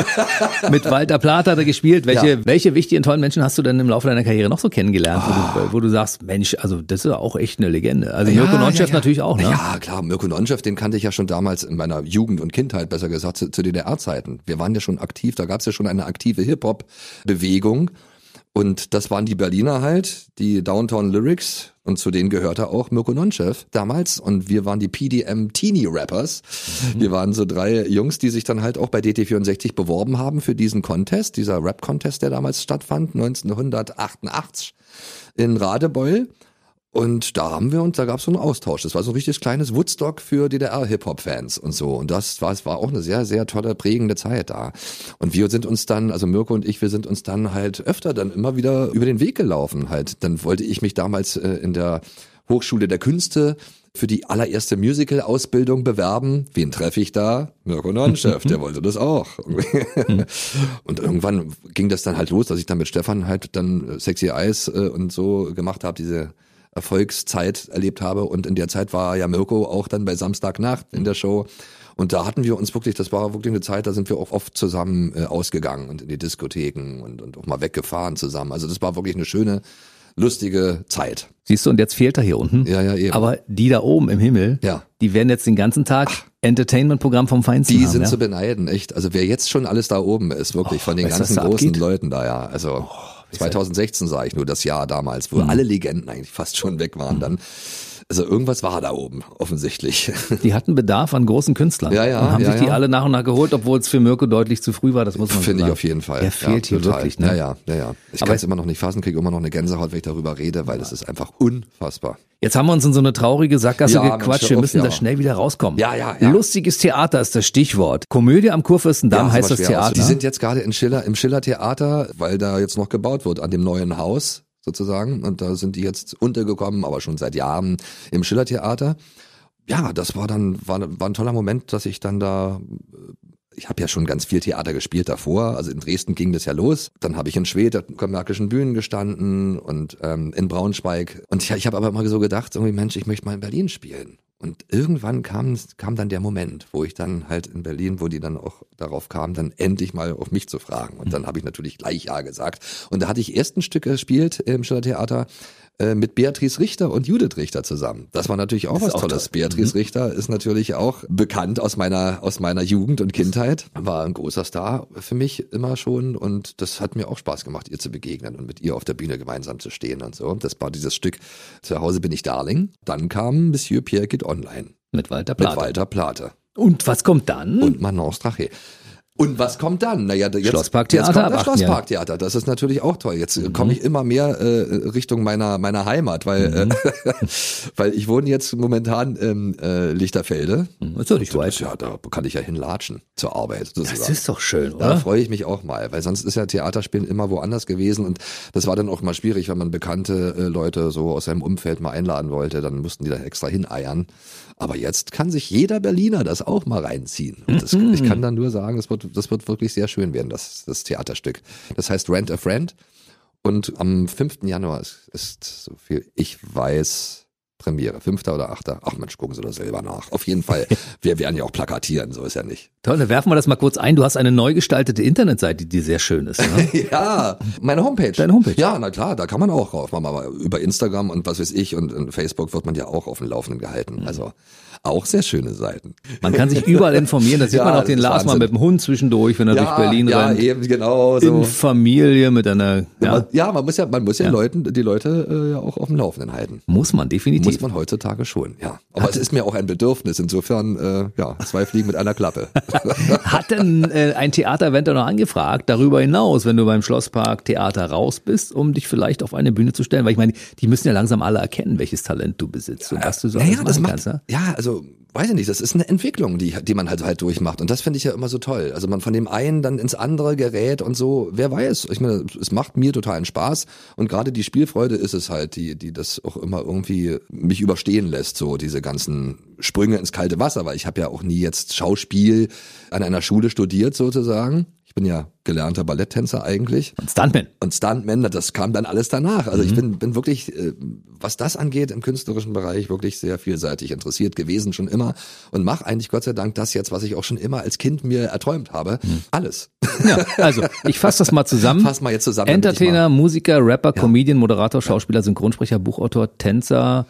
mit Walter Plath hat er gespielt. Welche, Ja. welche wichtigen, tollen Menschen hast du denn im Laufe deiner Karriere noch so kennengelernt, wo, du, wo du sagst, Mensch, also das ist auch echt eine Legende. Also Mirko Nonchef natürlich auch, ne? Ja, klar, Mirko Nonchef, den kannte ich ja schon damals in meiner Jugend und Kindheit, besser gesagt, zu, zu DDR-Zeiten. Wir waren ja schon aktiv, da gab es ja schon eine aktive Hip-Hop-Bewegung. Und das waren die Berliner halt, die Downtown Lyrics. Und zu denen gehörte auch Mirko Nonchef damals. Und wir waren die PDM Teenie Rappers. Wir waren so drei Jungs, die sich dann halt auch bei DT64 beworben haben für diesen Contest, dieser Rap-Contest, der damals stattfand, 1988 in Radebeul. Und da haben wir uns, da gab es so einen Austausch. Das war so ein richtiges kleines Woodstock für DDR-Hip-Hop-Fans und so. Und das war, es war auch eine sehr, sehr tolle, prägende Zeit da. Und wir sind uns dann, also Mirko und ich, wir sind uns dann halt öfter dann immer wieder über den Weg gelaufen halt. Dann wollte ich mich damals äh, in der Hochschule der Künste für die allererste Musical-Ausbildung bewerben. Wen treffe ich da? Mirko Nonchef, der wollte das auch. und irgendwann ging das dann halt los, dass ich dann mit Stefan halt dann Sexy Eyes äh, und so gemacht habe, diese Erfolgszeit erlebt habe. Und in der Zeit war ja Mirko auch dann bei Samstagnacht in der Show. Und da hatten wir uns wirklich, das war wirklich eine Zeit, da sind wir auch oft zusammen äh, ausgegangen und in die Diskotheken und, und auch mal weggefahren zusammen. Also das war wirklich eine schöne, lustige Zeit. Siehst du, und jetzt fehlt er hier unten. Ja, ja, eben. Aber die da oben im Himmel, Ja. die werden jetzt den ganzen Tag Entertainment-Programm vom Feinsten Die haben. sind ja? zu beneiden, echt. Also wer jetzt schon alles da oben ist, wirklich von den ganzen großen abgeht? Leuten da, ja. Also 2016 sah ich nur das Jahr damals, Mhm. wo alle Legenden eigentlich fast schon weg waren dann. Also irgendwas war da oben, offensichtlich. Die hatten Bedarf an großen Künstlern. Ja, ja, Und haben ja, sich die ja. alle nach und nach geholt, obwohl es für Mirko deutlich zu früh war, das muss man Finde ich sagen. auf jeden Fall. Der fehlt hier total. wirklich, ne? Ja, ja, ja, ja. Ich kann es immer noch nicht fassen, kriege immer noch eine Gänsehaut, wenn ich darüber rede, weil es ist einfach unfassbar. Jetzt haben wir uns in so eine traurige Sackgasse Ja, gequatscht. Wir müssen ja. da schnell wieder rauskommen. Ja, ja, ja. Lustiges Theater ist das Stichwort. Komödie am Kurfürstendamm Ja, heißt das sowas wäre auch so. Theater. Die sind jetzt gerade in Schiller, im Schiller Theater, weil da jetzt noch gebaut wird an dem neuen Haus sozusagen. Und da sind die jetzt untergekommen, aber schon seit Jahren im Schiller Theater. Ja, das war dann war, war ein toller Moment, dass ich dann da ich habe ja schon ganz viel Theater gespielt davor. Also in Dresden ging das ja los. Dann habe ich in Schwedt auf kommerkischen Bühnen gestanden und ähm, in Braunschweig. Und ich, ich habe aber immer so gedacht, irgendwie Mensch, ich möchte mal in Berlin spielen. Und irgendwann kam, kam dann der Moment, wo ich dann halt in Berlin, wo die dann auch darauf kam, dann endlich mal auf mich zu fragen. Und dann habe ich natürlich gleich Ja gesagt. Und da hatte ich erst ein Stück gespielt im Stadttheater äh, mit Beatrice Richter und Judith Richter zusammen. Das war natürlich auch was auch Tolles. toll. Beatrice Richter ist natürlich auch bekannt aus meiner, aus meiner Jugend und Kindheit. War ein großer Star für mich immer schon und das hat mir auch Spaß gemacht, ihr zu begegnen und mit ihr auf der Bühne gemeinsam zu stehen und so. Das war dieses Stück Zu Hause bin ich Darling. Dann kam Monsieur Pierre geht online Mit Walter mit Plate. Walter Plate Und was kommt dann? und Manon Strache. Und was kommt dann? Naja, jetzt, Schlossparktheater jetzt kommt das 18 Jahren. Schlossparktheater. Das ist natürlich auch toll. Jetzt äh, komme ich immer mehr äh, Richtung meiner meiner Heimat, weil äh, weil ich wohne jetzt momentan im äh, Lichterfelde. ist doch nicht Das, weit. ja, da kann ich ja hinlatschen zur Arbeit. Das sozusagen. ist doch schön, Da oder? freue ich mich auch mal, weil sonst ist ja Theaterspielen immer woanders gewesen und das war dann auch mal schwierig, wenn man bekannte äh, Leute so aus seinem Umfeld mal einladen wollte, dann mussten die da extra hineiern. Aber jetzt kann sich jeder Berliner das auch mal reinziehen. Das, ich kann dann nur sagen, das wird, das wird wirklich sehr schön werden, das, das Theaterstück. Das heißt Rent a Friend und am 5. Januar ist, ist so viel ich weiß Premiere, 5. oder 8. Ach Mensch, gucken Sie das selber nach. Auf jeden Fall, wir werden ja auch plakatieren, so ist ja nicht. Toll, dann werfen wir das mal kurz ein. Du hast eine neu gestaltete Internetseite, die sehr schön ist. Ne? Ja, meine Homepage. Deine Homepage. Ja, na klar, da kann man auch rauf. Man über Instagram und was weiß ich und, und Facebook wird man ja auch auf dem Laufenden gehalten. Mhm. Also auch sehr schöne Seiten. Man kann sich überall informieren. Da sieht Ja, man auch das den Lars mal Wahnsinn. mit dem Hund zwischendurch, wenn er durch Berlin ja, rennt. eben genau so. In Familie mit einer, ja, Man, ja, man muss ja, man muss ja, Leuten, die Leute äh, ja auch auf dem Laufenden halten. muss man definitiv. Muss man heutzutage schon, ja. Aber es ist mir auch ein Bedürfnis. Insofern, äh, ja, zwei Fliegen mit einer Klappe. Hat denn äh, ein Theaterventer noch angefragt, darüber hinaus, wenn du beim Schlosspark Theater raus bist, um dich vielleicht auf eine Bühne zu stellen? Weil ich meine, die müssen ja langsam alle erkennen, welches Talent du besitzt und was du so naja, alles das machen macht, kannst. Ja, also weiß ich nicht, das ist eine Entwicklung, die, die man halt halt durchmacht und das finde ich ja immer so toll. Also man von dem einen dann ins andere gerät und so, wer weiß. Ich meine, es macht mir totalen Spaß und gerade die Spielfreude ist es halt, die, die das auch immer irgendwie mich überstehen lässt, so diese ganzen Sprünge ins kalte Wasser, weil ich habe ja auch nie jetzt Schauspiel an einer Schule studiert sozusagen. Ich bin ja gelernter Balletttänzer eigentlich. Und Stuntman. Und Stuntman, das kam dann alles danach. Also ich bin, bin wirklich, äh, was das angeht, im künstlerischen Bereich wirklich sehr vielseitig interessiert gewesen, schon immer. Und mache eigentlich Gott sei Dank das jetzt, was ich auch schon immer als Kind mir erträumt habe. Alles. Ja, also ich fasse das mal zusammen. Fass mal jetzt zusammen. Entertainer, Musiker, Rapper, Comedian, Moderator, Schauspieler, Synchronsprecher, Buchautor, Tänzer,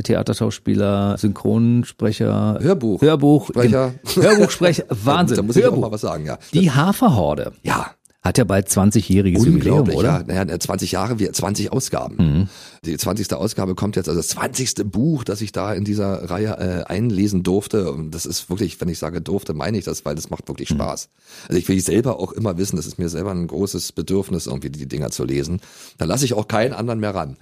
Theaterschauspieler, Synchronsprecher, Hörbuch. Hörbuch, Sprecher. gen- Hörbuchsprecher, Wahnsinn. Da muss ich auch Hörbuch. mal was sagen, ja. Die Haferhorde Ja, hat ja bald 20-jähriges Jubiläum, oder? ja. Naja, 20 Jahre, wir 20 Ausgaben. Mhm. Die 20. Ausgabe kommt jetzt, also das 20. Buch, das ich da in dieser Reihe äh, einlesen durfte. Und das ist wirklich, wenn ich sage durfte, meine ich das, weil das macht wirklich Mhm. Spaß. Also ich will selber auch immer wissen, das ist mir selber ein großes Bedürfnis, irgendwie die Dinger zu lesen. Da lasse ich auch keinen anderen mehr ran.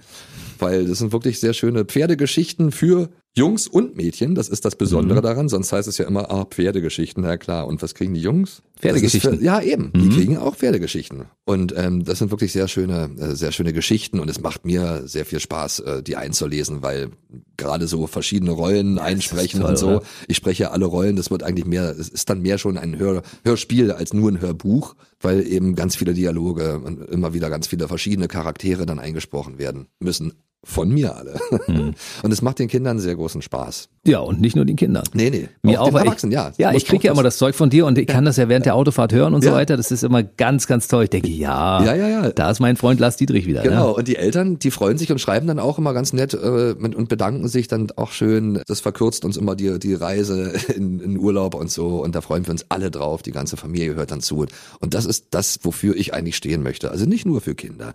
Weil das sind wirklich sehr schöne Pferdegeschichten für Jungs und Mädchen. Das ist das Besondere Mhm. daran. Sonst heißt es ja immer, ah, Pferdegeschichten, na klar. Und was kriegen die Jungs? Pferdegeschichten. Für, ja, eben. Die kriegen auch Pferdegeschichten. Und ähm, das sind wirklich sehr schöne, äh, sehr schöne Geschichten. Und es macht mir sehr viel Spaß, äh, die einzulesen, weil gerade so verschiedene Rollen einsprechen toll, und so. oder? Ich spreche ja alle Rollen. Das wird eigentlich mehr, es ist dann mehr schon ein Hör, Hörspiel als nur ein Hörbuch, weil eben ganz viele Dialoge und immer wieder ganz viele verschiedene Charaktere dann eingesprochen werden müssen. Von mir alle. Mhm. Und es macht den Kindern sehr großen Spaß. Ja, und nicht nur den Kindern. Nee, nee. Mir auch, weil Erwachsenen, ja. Ja, ich kriege ja auch immer das Zeug von dir und ich kann das ja während der Autofahrt hören und so Ja. weiter. Das ist immer ganz, ganz toll. Ich denke, ja, Ja, ja, ja. da ist mein Freund Lars Dietrich wieder. Genau, Ne? und die Eltern, die freuen sich und schreiben dann auch immer ganz nett äh, und bedanken sich dann auch schön. Das verkürzt uns immer die, die Reise in, in Urlaub und so. Und da freuen wir uns alle drauf. Die ganze Familie hört dann zu. Und das ist das, wofür ich eigentlich stehen möchte. Also nicht nur für Kinder.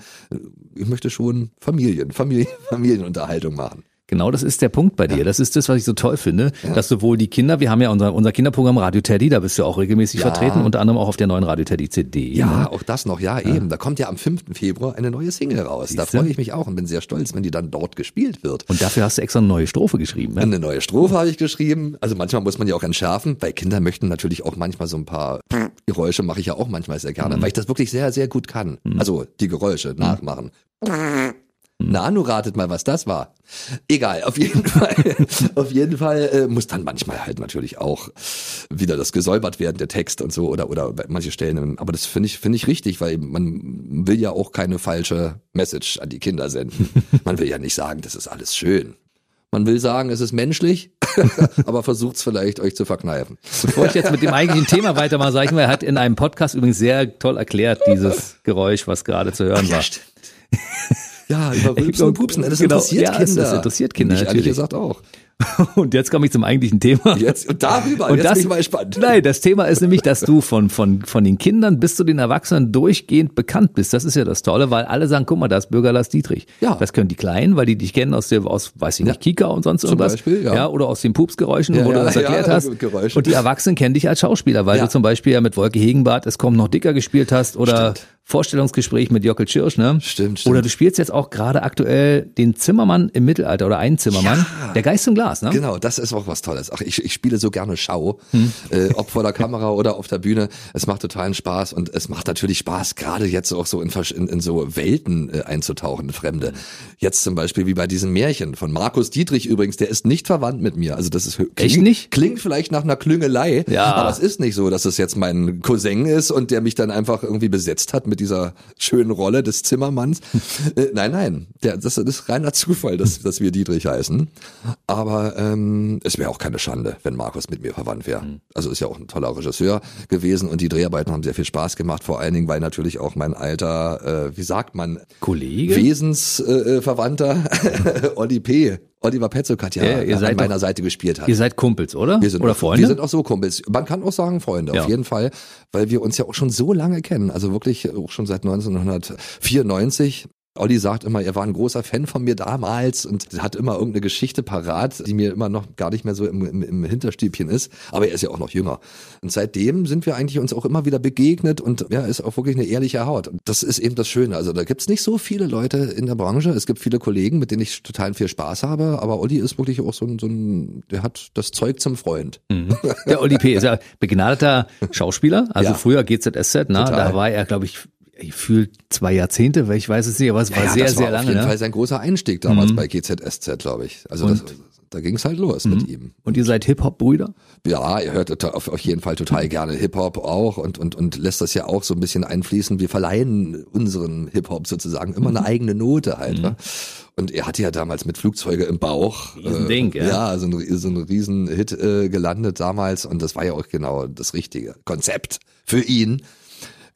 Ich möchte schon Familien, Familien Familienunterhaltung machen. Genau, das ist der Punkt bei dir. Das ist das, was ich so toll finde, dass sowohl die Kinder, wir haben ja unser, unser Kinderprogramm Radio Teddy, da bist du auch regelmäßig Ja. vertreten, unter anderem auch auf der neuen Radio Teddy CD. Ja, ne? auch das noch, ja, eben. Da kommt ja am 5. Februar eine neue Single raus. Da Siehste? freue ich mich auch und bin sehr stolz, wenn die dann dort gespielt wird. Und dafür hast du extra eine neue Strophe geschrieben. Ne? Eine neue Strophe habe ich geschrieben. Also manchmal muss man ja auch entschärfen, weil Kinder möchten natürlich auch manchmal so ein paar Geräusche mache ich ja auch manchmal sehr gerne, weil ich das wirklich sehr, sehr gut kann. Also die Geräusche nachmachen. Na, nu ratet mal, was das war. Egal, auf jeden Fall, auf jeden Fall äh, muss dann manchmal halt natürlich auch wieder das gesäubert werden, der Text und so oder oder manche Stellen. Aber das finde ich finde ich richtig, weil man will ja auch keine falsche Message an die Kinder senden. Man will ja nicht sagen, das ist alles schön. Man will sagen, es ist menschlich, aber versucht's vielleicht euch zu verkneifen. Bevor ich jetzt mit dem eigentlichen Thema weitermache, sage ich mal, er hat in einem Podcast übrigens sehr toll erklärt, dieses Geräusch, was gerade zu hören war. Ja, über Rülpsen und Pupsen, das Genau, interessiert ja, Kinder. das interessiert Kinder, Mich ehrlich natürlich. gesagt auch. Und jetzt komme ich zum eigentlichen Thema. Jetzt, und darüber, Und jetzt das, bin ich mal gespannt. Nein, das Thema ist nämlich, dass du von, von, von den Kindern bis zu den Erwachsenen durchgehend bekannt bist. Das ist ja das Tolle, weil alle sagen, guck mal, da ist Bürger Lars Dietrich. Ja. Das können die Kleinen, weil die dich kennen aus der, aus, weiß ich nicht, Kika und sonst irgendwas. Beispiel, ja. Oder aus den Pupsgeräuschen, Ja, wo du ja, das erklärt ja, hast. Geräusche. Und die Erwachsenen kennen dich als Schauspieler, weil Ja. du zum Beispiel ja mit Wolke Hegenbart, es kommt noch dicker gespielt hast oder Stimmt. Vorstellungsgespräch mit Jockel Schirsch, ne? Stimmt, stimmt. Oder du spielst jetzt auch gerade aktuell den Zimmermann im Mittelalter oder einen Zimmermann. Ja. Der Geist im Glas, ne? Genau, das ist auch was Tolles. Ach, ich, ich spiele so gerne Schau, Hm. äh, ob vor der Kamera oder auf der Bühne. Es macht totalen Spaß und es macht natürlich Spaß, gerade jetzt auch so in, in, in so Welten äh, einzutauchen, in Fremde. Jetzt zum Beispiel wie bei diesem Märchen von Markus Dietrich übrigens, der ist nicht verwandt mit mir. Also das ist klingt, Echt nicht? Klingt vielleicht nach einer Klüngelei, Ja. aber es ist nicht so, dass es jetzt mein Cousin ist und der mich dann einfach irgendwie besetzt hat mit dieser schönen Rolle des Zimmermanns. äh, nein, nein, der, das ist reiner Zufall, dass, dass wir Dietrich heißen. Aber ähm, es wäre auch keine Schande, wenn Markus mit mir verwandt wäre. Also ist ja auch ein toller Regisseur gewesen und die Dreharbeiten haben sehr viel Spaß gemacht, vor allen Dingen, weil natürlich auch mein alter, äh, wie sagt man, Kollege? Wesensverwandter äh, Verwandter, Olli P., Oliver Petzog hat ja, Ja, ihr an seid meiner doch- Seite gespielt. Hat. Ihr seid Kumpels, oder? Wir sind oder auch, Freunde? Wir sind auch so Kumpels. Man kann auch sagen Freunde, Ja. auf jeden Fall, weil wir uns ja auch schon so lange kennen. Also wirklich auch schon seit 1994. Olli sagt immer, er war ein großer Fan von mir damals und hat immer irgendeine Geschichte parat, die mir immer noch gar nicht mehr so im, im, im Hinterstübchen ist. Aber er ist ja auch noch jünger. Und seitdem sind wir eigentlich uns auch immer wieder begegnet und ja, ist auch wirklich eine ehrliche Haut. Und das ist eben das Schöne. Also da gibt's nicht so viele Leute in der Branche. Es gibt viele Kollegen, mit denen ich total viel Spaß habe. Aber Olli ist wirklich auch so ein, so ein der hat das Zeug zum Freund. Der Oli P. ist ja begnadeter Schauspieler, also Ja. früher GZSZ, ne? Total. da war er, glaube ich, gefühlt zwei Jahrzehnte, weil ich weiß es nicht, aber es war Ja, sehr, das sehr war lange. auf jeden ne? Fall sein großer Einstieg damals bei GZSZ, glaube ich. Also das, da ging es halt los mit ihm. Und ihr seid Hip-Hop-Brüder? Ja, er hört auf, auf jeden Fall total gerne Hip-Hop auch und, und, und lässt das ja auch so ein bisschen einfließen. Wir verleihen unseren Hip-Hop sozusagen immer eine eigene Note halt. Ne? Und er hatte ja damals mit Flugzeuge im Bauch. Riesending, äh, ja. Ja, so ein, so ein Riesenhit äh, gelandet damals und das war ja auch genau das richtige Konzept für ihn.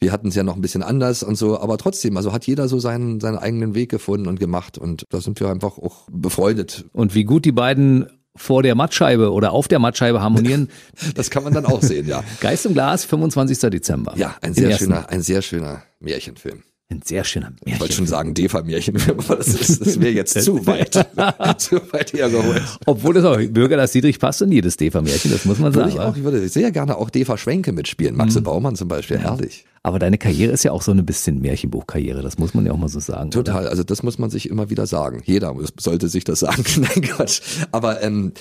Wir hatten es ja noch ein bisschen anders und so, aber trotzdem, also hat jeder so seinen, seinen eigenen Weg gefunden und gemacht und da sind wir einfach auch befreundet. Und wie gut die beiden vor der Mattscheibe oder auf der Mattscheibe harmonieren. Das kann man dann auch sehen, ja. Geist im Glas, 25. Dezember. Ja, ein In sehr schöner, ein sehr schöner Märchenfilm. Ein sehr schöner Ich wollte Märchen. schon sagen Defa-Märchenfilm, aber das, ist- das wäre jetzt zu weit, zu weit hergeholt. Obwohl das auch Bürger das Dietrich passt in jedes Defa-Märchen, das muss man Würde sagen. ich auch, ich würde sehr gerne auch Defa Schwenke mitspielen. Maxe Baumann zum Beispiel, herrlich. Aber deine Karriere ist ja auch so ein bisschen Märchenbuchkarriere, das muss man ja auch mal so sagen. oder? Total, also das muss man sich immer wieder sagen. Jeder sollte sich das sagen. Nein, Quatsch. Aber ähm,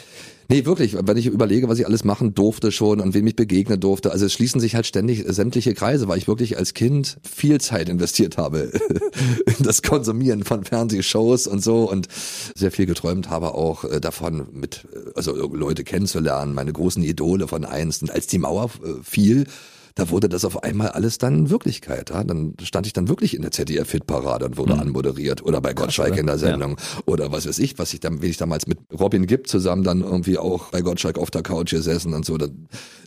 nee, wirklich, wenn ich überlege, was ich alles machen durfte schon und wem ich begegnen durfte, also es schließen sich halt ständig sämtliche Kreise, weil ich wirklich als Kind viel Zeit investiert habe in das Konsumieren von Fernsehshows und so und sehr viel geträumt habe auch äh, davon, mit äh, also Leute kennenzulernen, meine großen Idole von einst. Und als die Mauer äh, fiel, da wurde das auf einmal alles dann Wirklichkeit. Ja? Dann stand ich dann wirklich in der ZDF-Hit-Parade und wurde anmoderiert oder bei Gottschalk in der Sendung oder was weiß ich, was ich dann, wie ich damals mit Robin Gibb zusammen dann irgendwie auch bei Gottschalk auf der Couch gesessen und so. Da,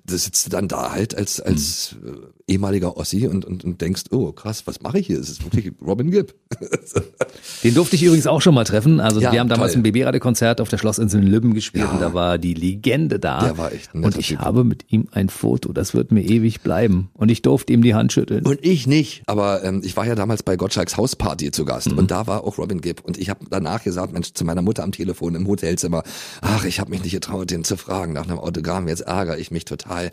da sitzt du dann da halt als, als äh, ehemaliger Ossi und, und, und denkst, oh krass, was mache ich hier? Es ist wirklich Robin Gibb. Den durfte ich übrigens auch schon mal treffen. Also Ja, wir haben damals toll. ein BB-Radio-Konzert auf der Schlossinsel in Lübben gespielt Ja. und da war die Legende da. Der war echt ein Und ich Typ. habe mit ihm ein Foto, das wird mir ewig bleiben. Und ich durfte ihm die Hand schütteln. Und ich nicht. Aber ähm, ich war ja damals bei Gottschalks Hausparty zu Gast Mhm. und da war auch Robin Gibb. Und ich habe danach gesagt, Mensch, zu meiner Mutter am Telefon im Hotelzimmer, ach, ich habe mich nicht getraut, den zu fragen nach einem Autogramm. Jetzt ärgere ich mich total.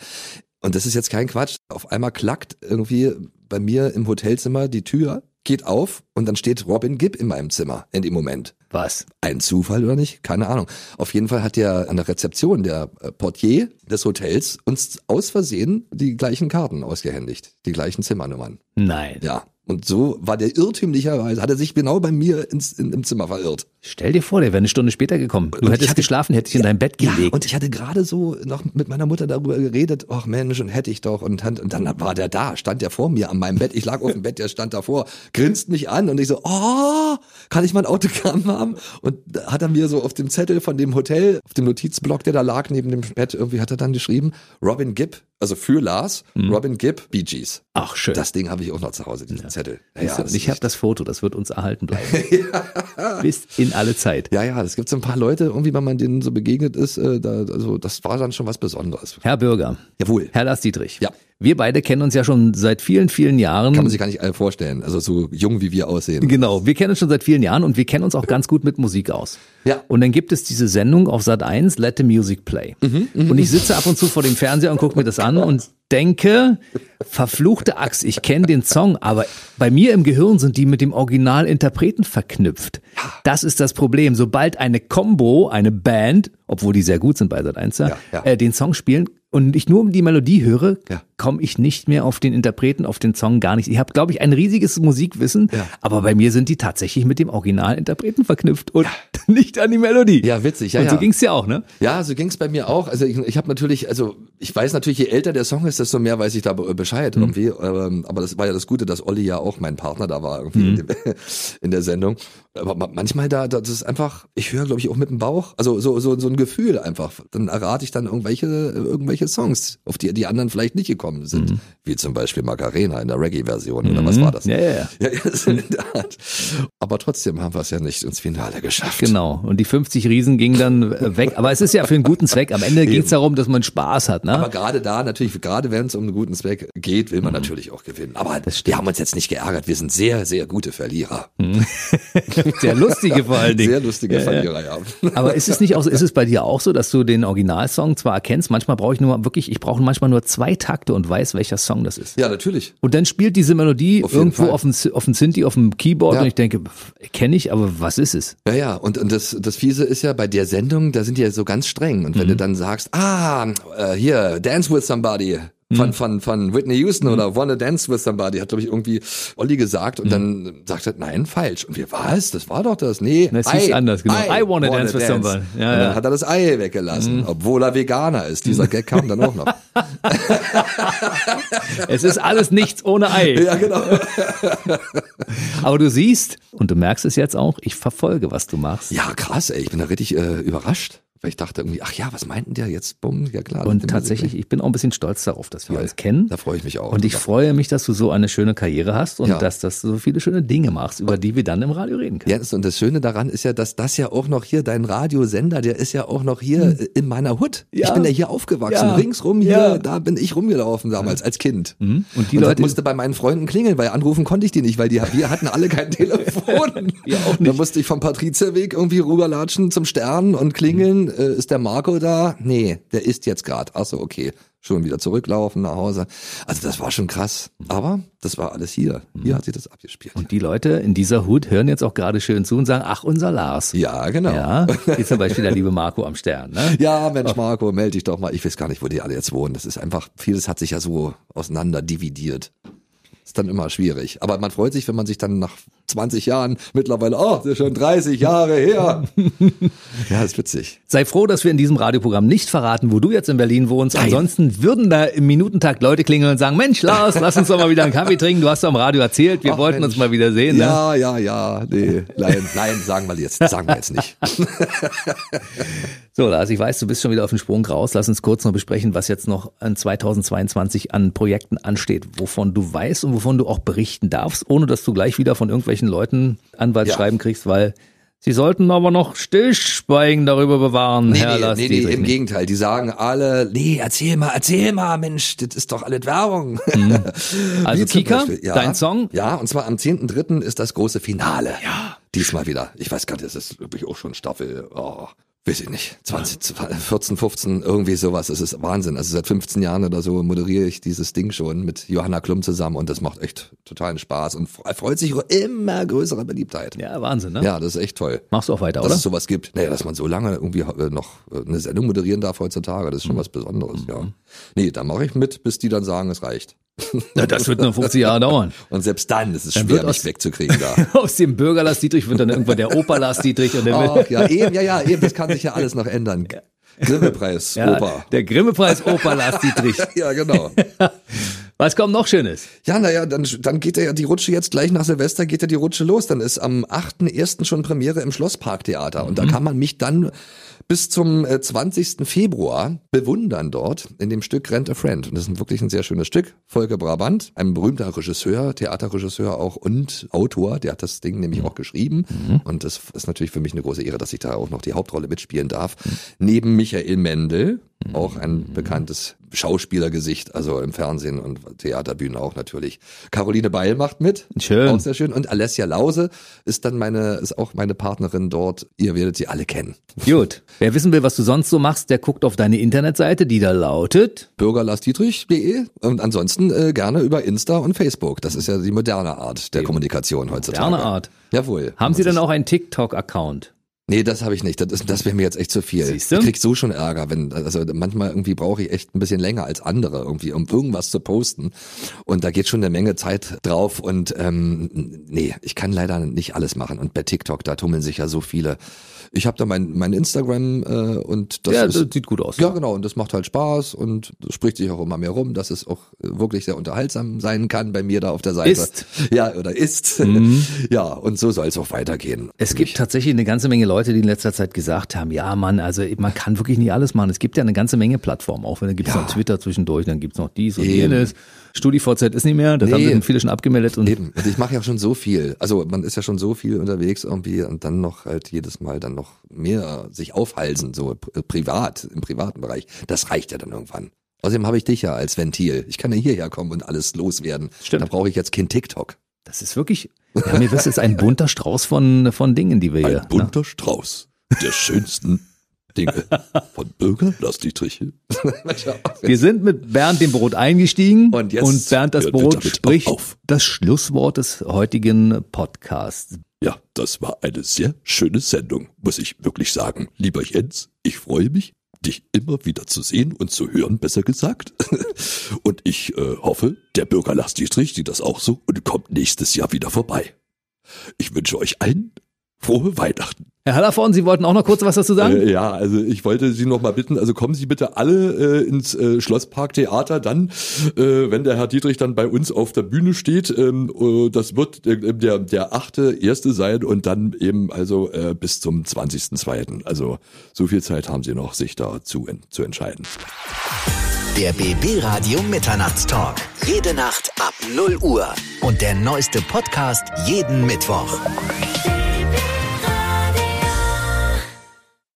Und das ist jetzt kein Quatsch. Auf einmal klackt irgendwie bei mir im Hotelzimmer die Tür, geht auf und dann steht Robin Gibb in meinem Zimmer in dem Moment. Was? Ein Zufall oder nicht? Keine Ahnung. Auf jeden Fall hat der an der Rezeption, der äh, Portier des Hotels, uns aus Versehen die gleichen Karten ausgehändigt. Die gleichen Zimmernummern. Nein. Ja. Und so war der irrtümlicherweise, hat er sich genau bei mir ins, in, im Zimmer verirrt. Stell dir vor, der wäre eine Stunde später gekommen. Du Und ich hättest hatte- geschlafen, hättest dich in dein Bett Ja, gelegt. und ich hatte gerade so noch mit meiner Mutter darüber geredet, ach Mensch, und hätte ich doch. Und, dann- und dann war der da, stand der vor mir an meinem Bett. Ich lag auf dem Bett, der stand davor, grinst mich an und ich so, oh, kann ich mal ein Autogramm haben? Und hat er mir so auf dem Zettel von dem Hotel, auf dem Notizblock, der da lag neben dem Bett, irgendwie hat er dann geschrieben, Robin Gibb, also für Lars, Robin Gibb, Bee Gees. Ach, schön. Das Ding habe ich auch noch zu Hause, diesen Zettel. Ja, das und ich habe das Foto, das wird uns erhalten bleiben. Bis in alle Zeit. ja, ja, es gibt so ein paar Leute, irgendwie, wenn man denen so begegnet ist, äh, da, also das war dann schon was Besonderes. Herr Bürger, Jawohl. Herr Lars Dietrich. Ja. Wir beide kennen uns ja schon seit vielen, vielen Jahren. Kann man sich gar nicht alle vorstellen. Also so jung wie wir aussehen. Genau, wir kennen uns schon seit vielen Jahren und wir kennen uns auch ganz gut mit Musik aus. Ja. Und dann gibt es diese Sendung auf Sat 1, Let the Music Play. und ich sitze ab und zu vor dem Fernseher und gucke mir das an und denke, verfluchte Axt, ich kenne den Song, aber bei mir im Gehirn sind die mit dem Originalinterpreten verknüpft. Das ist das Problem. Sobald eine Combo, eine Band, obwohl die sehr gut sind bei Sat 1, Ja, ja. Äh, den Song spielen und ich nur die Melodie höre, Ja. komme ich nicht mehr auf den Interpreten, auf den Song gar nicht. Ich habe, glaube ich, ein riesiges Musikwissen, Ja. aber bei mir sind die tatsächlich mit dem Originalinterpreten verknüpft und nicht an die Melodie. Ja, witzig, ja, und so ja. ging's dir auch, ne? Ja, so ging's bei mir auch. Also ich, ich habe natürlich, also ich weiß natürlich, je älter der Song ist, desto mehr weiß ich da be- Bescheid Mhm. irgendwie. Ähm, aber das war ja das Gute, dass Olli ja auch mein Partner da war irgendwie Mhm. in, dem, in der Sendung. Aber ma- manchmal da, das ist einfach, ich höre, glaube ich, auch mit dem Bauch, also so, so, so ein Gefühl einfach. Dann errate ich dann irgendwelche, irgendwelche Songs, auf die die anderen vielleicht nicht gekommen sind. Mhm. Wie zum Beispiel Macarena in der Reggae-Version oder was war das? Ja, ja, ja. Ja, ja. Aber trotzdem haben wir es ja nicht ins Finale geschafft. Genau. Und die 50 Riesen gingen dann äh, weg. Aber es ist ja für einen guten Zweck. Am Ende ging's darum, dass man Spaß hat, ne? Aber gerade da natürlich, gerade wenn es um einen guten Zweck geht, will man Mhm. natürlich auch gewinnen. Aber wir haben uns jetzt nicht geärgert. Wir sind sehr, sehr gute Verlierer. Sehr lustige vor allen Dingen. Sehr lustige Verlierer, ja. Aber ist es nicht auch, so- ist es bei dir auch so, dass du den Originalsong zwar erkennst, manchmal brauche ich nur wirklich, ich brauche manchmal nur zwei Takte und weiß, welcher Song das ist. Ja, natürlich. Und dann spielt diese Melodie Auf irgendwo Fall. auf dem, auf dem Synthi, auf dem Keyboard Ja. und ich denke, kenne ich, aber was ist es? Ja, ja. Und, und das, das Fiese ist ja bei der Sendung, da sind die ja so ganz streng. Und wenn Mhm. du dann sagst, ah, äh, hier, Dance with Somebody. Mhm. Von, von, von Whitney Houston oder Wanna Dance with Somebody, hat, glaube ich, irgendwie Olli gesagt. Und Mhm. dann sagt er, nein, falsch. Und wir, was? Das war doch das. Nee, Das hieß anders, genau. I wanna dance with somebody. Ja, und dann ja. hat er das Ei weggelassen, obwohl er Veganer ist. Dieser Gag kam dann auch noch. Es ist alles nichts ohne Ei. ja, genau. Aber du siehst, und du merkst es jetzt auch, ich verfolge, was du machst. Ja, krass, ey. Ich bin da richtig äh, überrascht. Weil ich dachte irgendwie, ach ja, was meinten der jetzt? Bumm, ja klar. Und tatsächlich, ich bin auch ein bisschen stolz darauf, dass wir Ja, uns kennen. Da freue ich mich auch. Und ich freue mich, dass du so eine schöne Karriere hast und Ja. dass, dass du so viele schöne Dinge machst, über die wir dann im Radio reden können. Jens, und das Schöne daran ist ja, dass das ja auch noch hier, dein Radiosender, der ist ja auch noch hier äh, in meiner Hut. Ich Hm. Ja. bin ja hier aufgewachsen, Ja. ringsrum hier, Ja. da bin ich rumgelaufen damals als Kind. Und die und Leute- das musste bei meinen Freunden klingeln, weil anrufen konnte ich die nicht, weil die, wir hatten alle kein Telefon. Wir auch Da musste ich vom Patrizierweg irgendwie rüberlatschen zum Stern und klingeln. Äh, ist der Marco da? Nee, der ist jetzt gerade. Ach so, okay. Schon wieder zurücklaufen nach Hause. Also das war schon krass. Aber das war alles hier. Hier hat sich das abgespielt. Und die Leute in dieser Hut hören jetzt auch gerade schön zu und sagen, ach, unser Lars. ja, genau. Ja, wie zum Beispiel der liebe Marco am Stern. Ne? Ja, Mensch, Marco, melde dich doch mal. Ich weiß gar nicht, wo die alle jetzt wohnen. Das ist einfach, vieles hat sich ja so auseinander dividiert. Ist dann immer schwierig. Aber man freut sich, wenn man sich dann nach 20 Jahren mittlerweile, oh, das ist schon 30 Jahre her. ja, ist witzig. Sei froh, dass wir in diesem Radioprogramm nicht verraten, wo du jetzt in Berlin wohnst. Ansonsten würden da im Minutentakt Leute klingeln und sagen, Mensch, Lars, lass uns doch mal wieder einen Kaffee trinken. Du hast doch am Radio erzählt, wir Ach, wollten Mensch. uns mal wieder sehen. Ne? Ja, ja, ja. Nee, nein, nein, sagen wir jetzt, sagen wir jetzt nicht. So, Lars, ich weiß, du bist schon wieder auf dem Sprung raus. Lass uns kurz noch besprechen, was jetzt noch an 2022 an Projekten ansteht, wovon du weißt und wovon du auch berichten darfst, ohne dass du gleich wieder von irgendwelchen Leuten Anwaltsschreiben kriegst, weil sie sollten aber noch Stillschweigen darüber bewahren, Nee, Herr nee, nee, nee, im Gegenteil. Die sagen alle, nee, erzähl mal, erzähl mal, Mensch, das ist doch alles Werbung. Also Wie zum Kika, ja, dein Song? Ja, und zwar am 10.3. ist das große Finale. Ja. Diesmal wieder. Ich weiß gar nicht, das ist wirklich auch schon Staffel, oh, weiß ich nicht, 20, 14, 15, irgendwie sowas. Es ist Wahnsinn. Also seit 15 Jahren oder so moderiere ich dieses Ding schon mit Johanna Klum zusammen und das macht echt totalen Spaß und freut sich über immer größere Beliebtheit. Ja, Wahnsinn, ne? Ja, das ist echt toll. Machst du auch weiter, Dass oder? es sowas gibt. Naja, dass man so lange irgendwie äh, noch äh, eine Sendung moderieren darf heutzutage, das ist schon Mhm. was Besonderes, ja. Nee, da mache ich mit, bis die dann sagen, es reicht. Na, das wird noch 50 Jahre dauern. Und selbst dann ist es Dann schwer, wird mich aus- wegzukriegen da. Aus dem Bürger Lars Dietrich wird dann irgendwann der Opa Lars Dietrich und der Ach, ja, eben, ja, ja, eben, das kann sich ja alles noch ändern. Grimme-Preis, ja, Opa. der Grimme-Preis Opa Lars Dietrich. Ja, genau. Was kommt noch Schönes? Ja, naja, dann, dann geht ja die Rutsche jetzt gleich nach Silvester geht ja die Rutsche los. Dann ist am 8.1. schon Premiere im Schlossparktheater. Und da kann man mich dann bis zum äh, 20. Februar bewundern dort in dem Stück Rent a Friend. Und das ist wirklich ein sehr schönes Stück. Volker Brabant, ein berühmter Regisseur, Theaterregisseur auch und Autor, der hat das Ding nämlich auch geschrieben. Und das ist natürlich für mich eine große Ehre, dass ich da auch noch die Hauptrolle mitspielen darf. Neben Michael Mendel, auch ein bekanntes Schauspielergesicht, also im Fernsehen und Theaterbühnen auch natürlich. Caroline Beil macht mit. Schön. Auch sehr schön. Und Alessia Lause ist dann meine, ist auch meine Partnerin dort. Ihr werdet sie alle kennen. Gut. Wer wissen will, was du sonst so machst, der guckt auf deine Internetseite, die da lautet. bürgerlarsdietrich.de und ansonsten äh, gerne über Insta und Facebook. Das ist ja die moderne Art der Kommunikation heutzutage. Moderne Art. Jawohl. Haben Sie denn ist- auch einen TikTok-Account? Nee, das habe ich nicht. Das, ist- das wäre mir jetzt echt zu viel. Siehste? Ich krieg so schon Ärger, wenn also manchmal irgendwie brauche ich echt ein bisschen länger als andere irgendwie, um irgendwas zu posten. Und da geht schon eine Menge Zeit drauf. Und ähm, nee, ich kann leider nicht alles machen. Und bei TikTok, da tummeln sich ja so viele. Ich habe da mein, mein Instagram äh, und das ja, ist, das sieht gut aus. ja, genau. Und das macht halt Spaß und spricht sich auch immer mehr rum, dass es auch wirklich sehr unterhaltsam sein kann bei mir da auf der Seite. Ist. Ja, oder ist. Ja, und so soll es auch weitergehen. Es gibt tatsächlich eine ganze Menge Leute, die in letzter Zeit gesagt haben, ja Mann, also man kann wirklich nicht alles machen. Es gibt ja eine ganze Menge Plattformen, auch wenn da gibt es noch Twitter zwischendurch, dann gibt es noch dies und Eben. jenes. StudiVZ ist nicht mehr, das Nee. haben sich viele schon abgemeldet und Eben. Und ich mache ja schon so viel. Also man ist ja schon so viel unterwegs irgendwie und dann noch halt jedes Mal dann noch mehr sich aufhalsen, so pri- privat, im privaten Bereich. Das reicht ja dann irgendwann. Außerdem habe ich dich ja als Ventil. Ich kann ja hierher kommen und alles loswerden. Stimmt. Da brauche ich jetzt kein TikTok. Das ist wirklich, ja, mir ist jetzt ein bunter Strauß von, von Dingen, die wir hier. Ein bunter Strauß der schönsten Dinge von Bürger Lars Dietrich. Ne? Wir sind mit Bernd dem Brot eingestiegen Und jetzt Bernd das Brot spricht auf. das Schlusswort des heutigen Podcasts. Ja, das war eine sehr schöne Sendung, muss ich wirklich sagen. Lieber Jens, ich freue mich, dich immer wieder zu sehen und zu hören, besser gesagt. Und ich äh, hoffe, der Bürger Lars Dietrich sieht das auch so und kommt nächstes Jahr wieder vorbei. Ich wünsche euch allen frohe Weihnachten. Herr Hallervorn, Sie wollten auch noch kurz was dazu sagen? Äh, ja, also ich wollte Sie noch mal bitten, also kommen Sie bitte alle äh, ins äh, Schlossparktheater dann, äh, wenn der Herr Dietrich dann bei uns auf der Bühne steht. Ähm, äh, das wird äh, der, der achte erste sein und dann eben also äh, bis zum 20.02. Also so viel Zeit haben Sie noch, sich da zu, en zu entscheiden. Der BB Radio Mitternachtstalk. Jede Nacht ab 0 Uhr. Und der neueste Podcast jeden Mittwoch.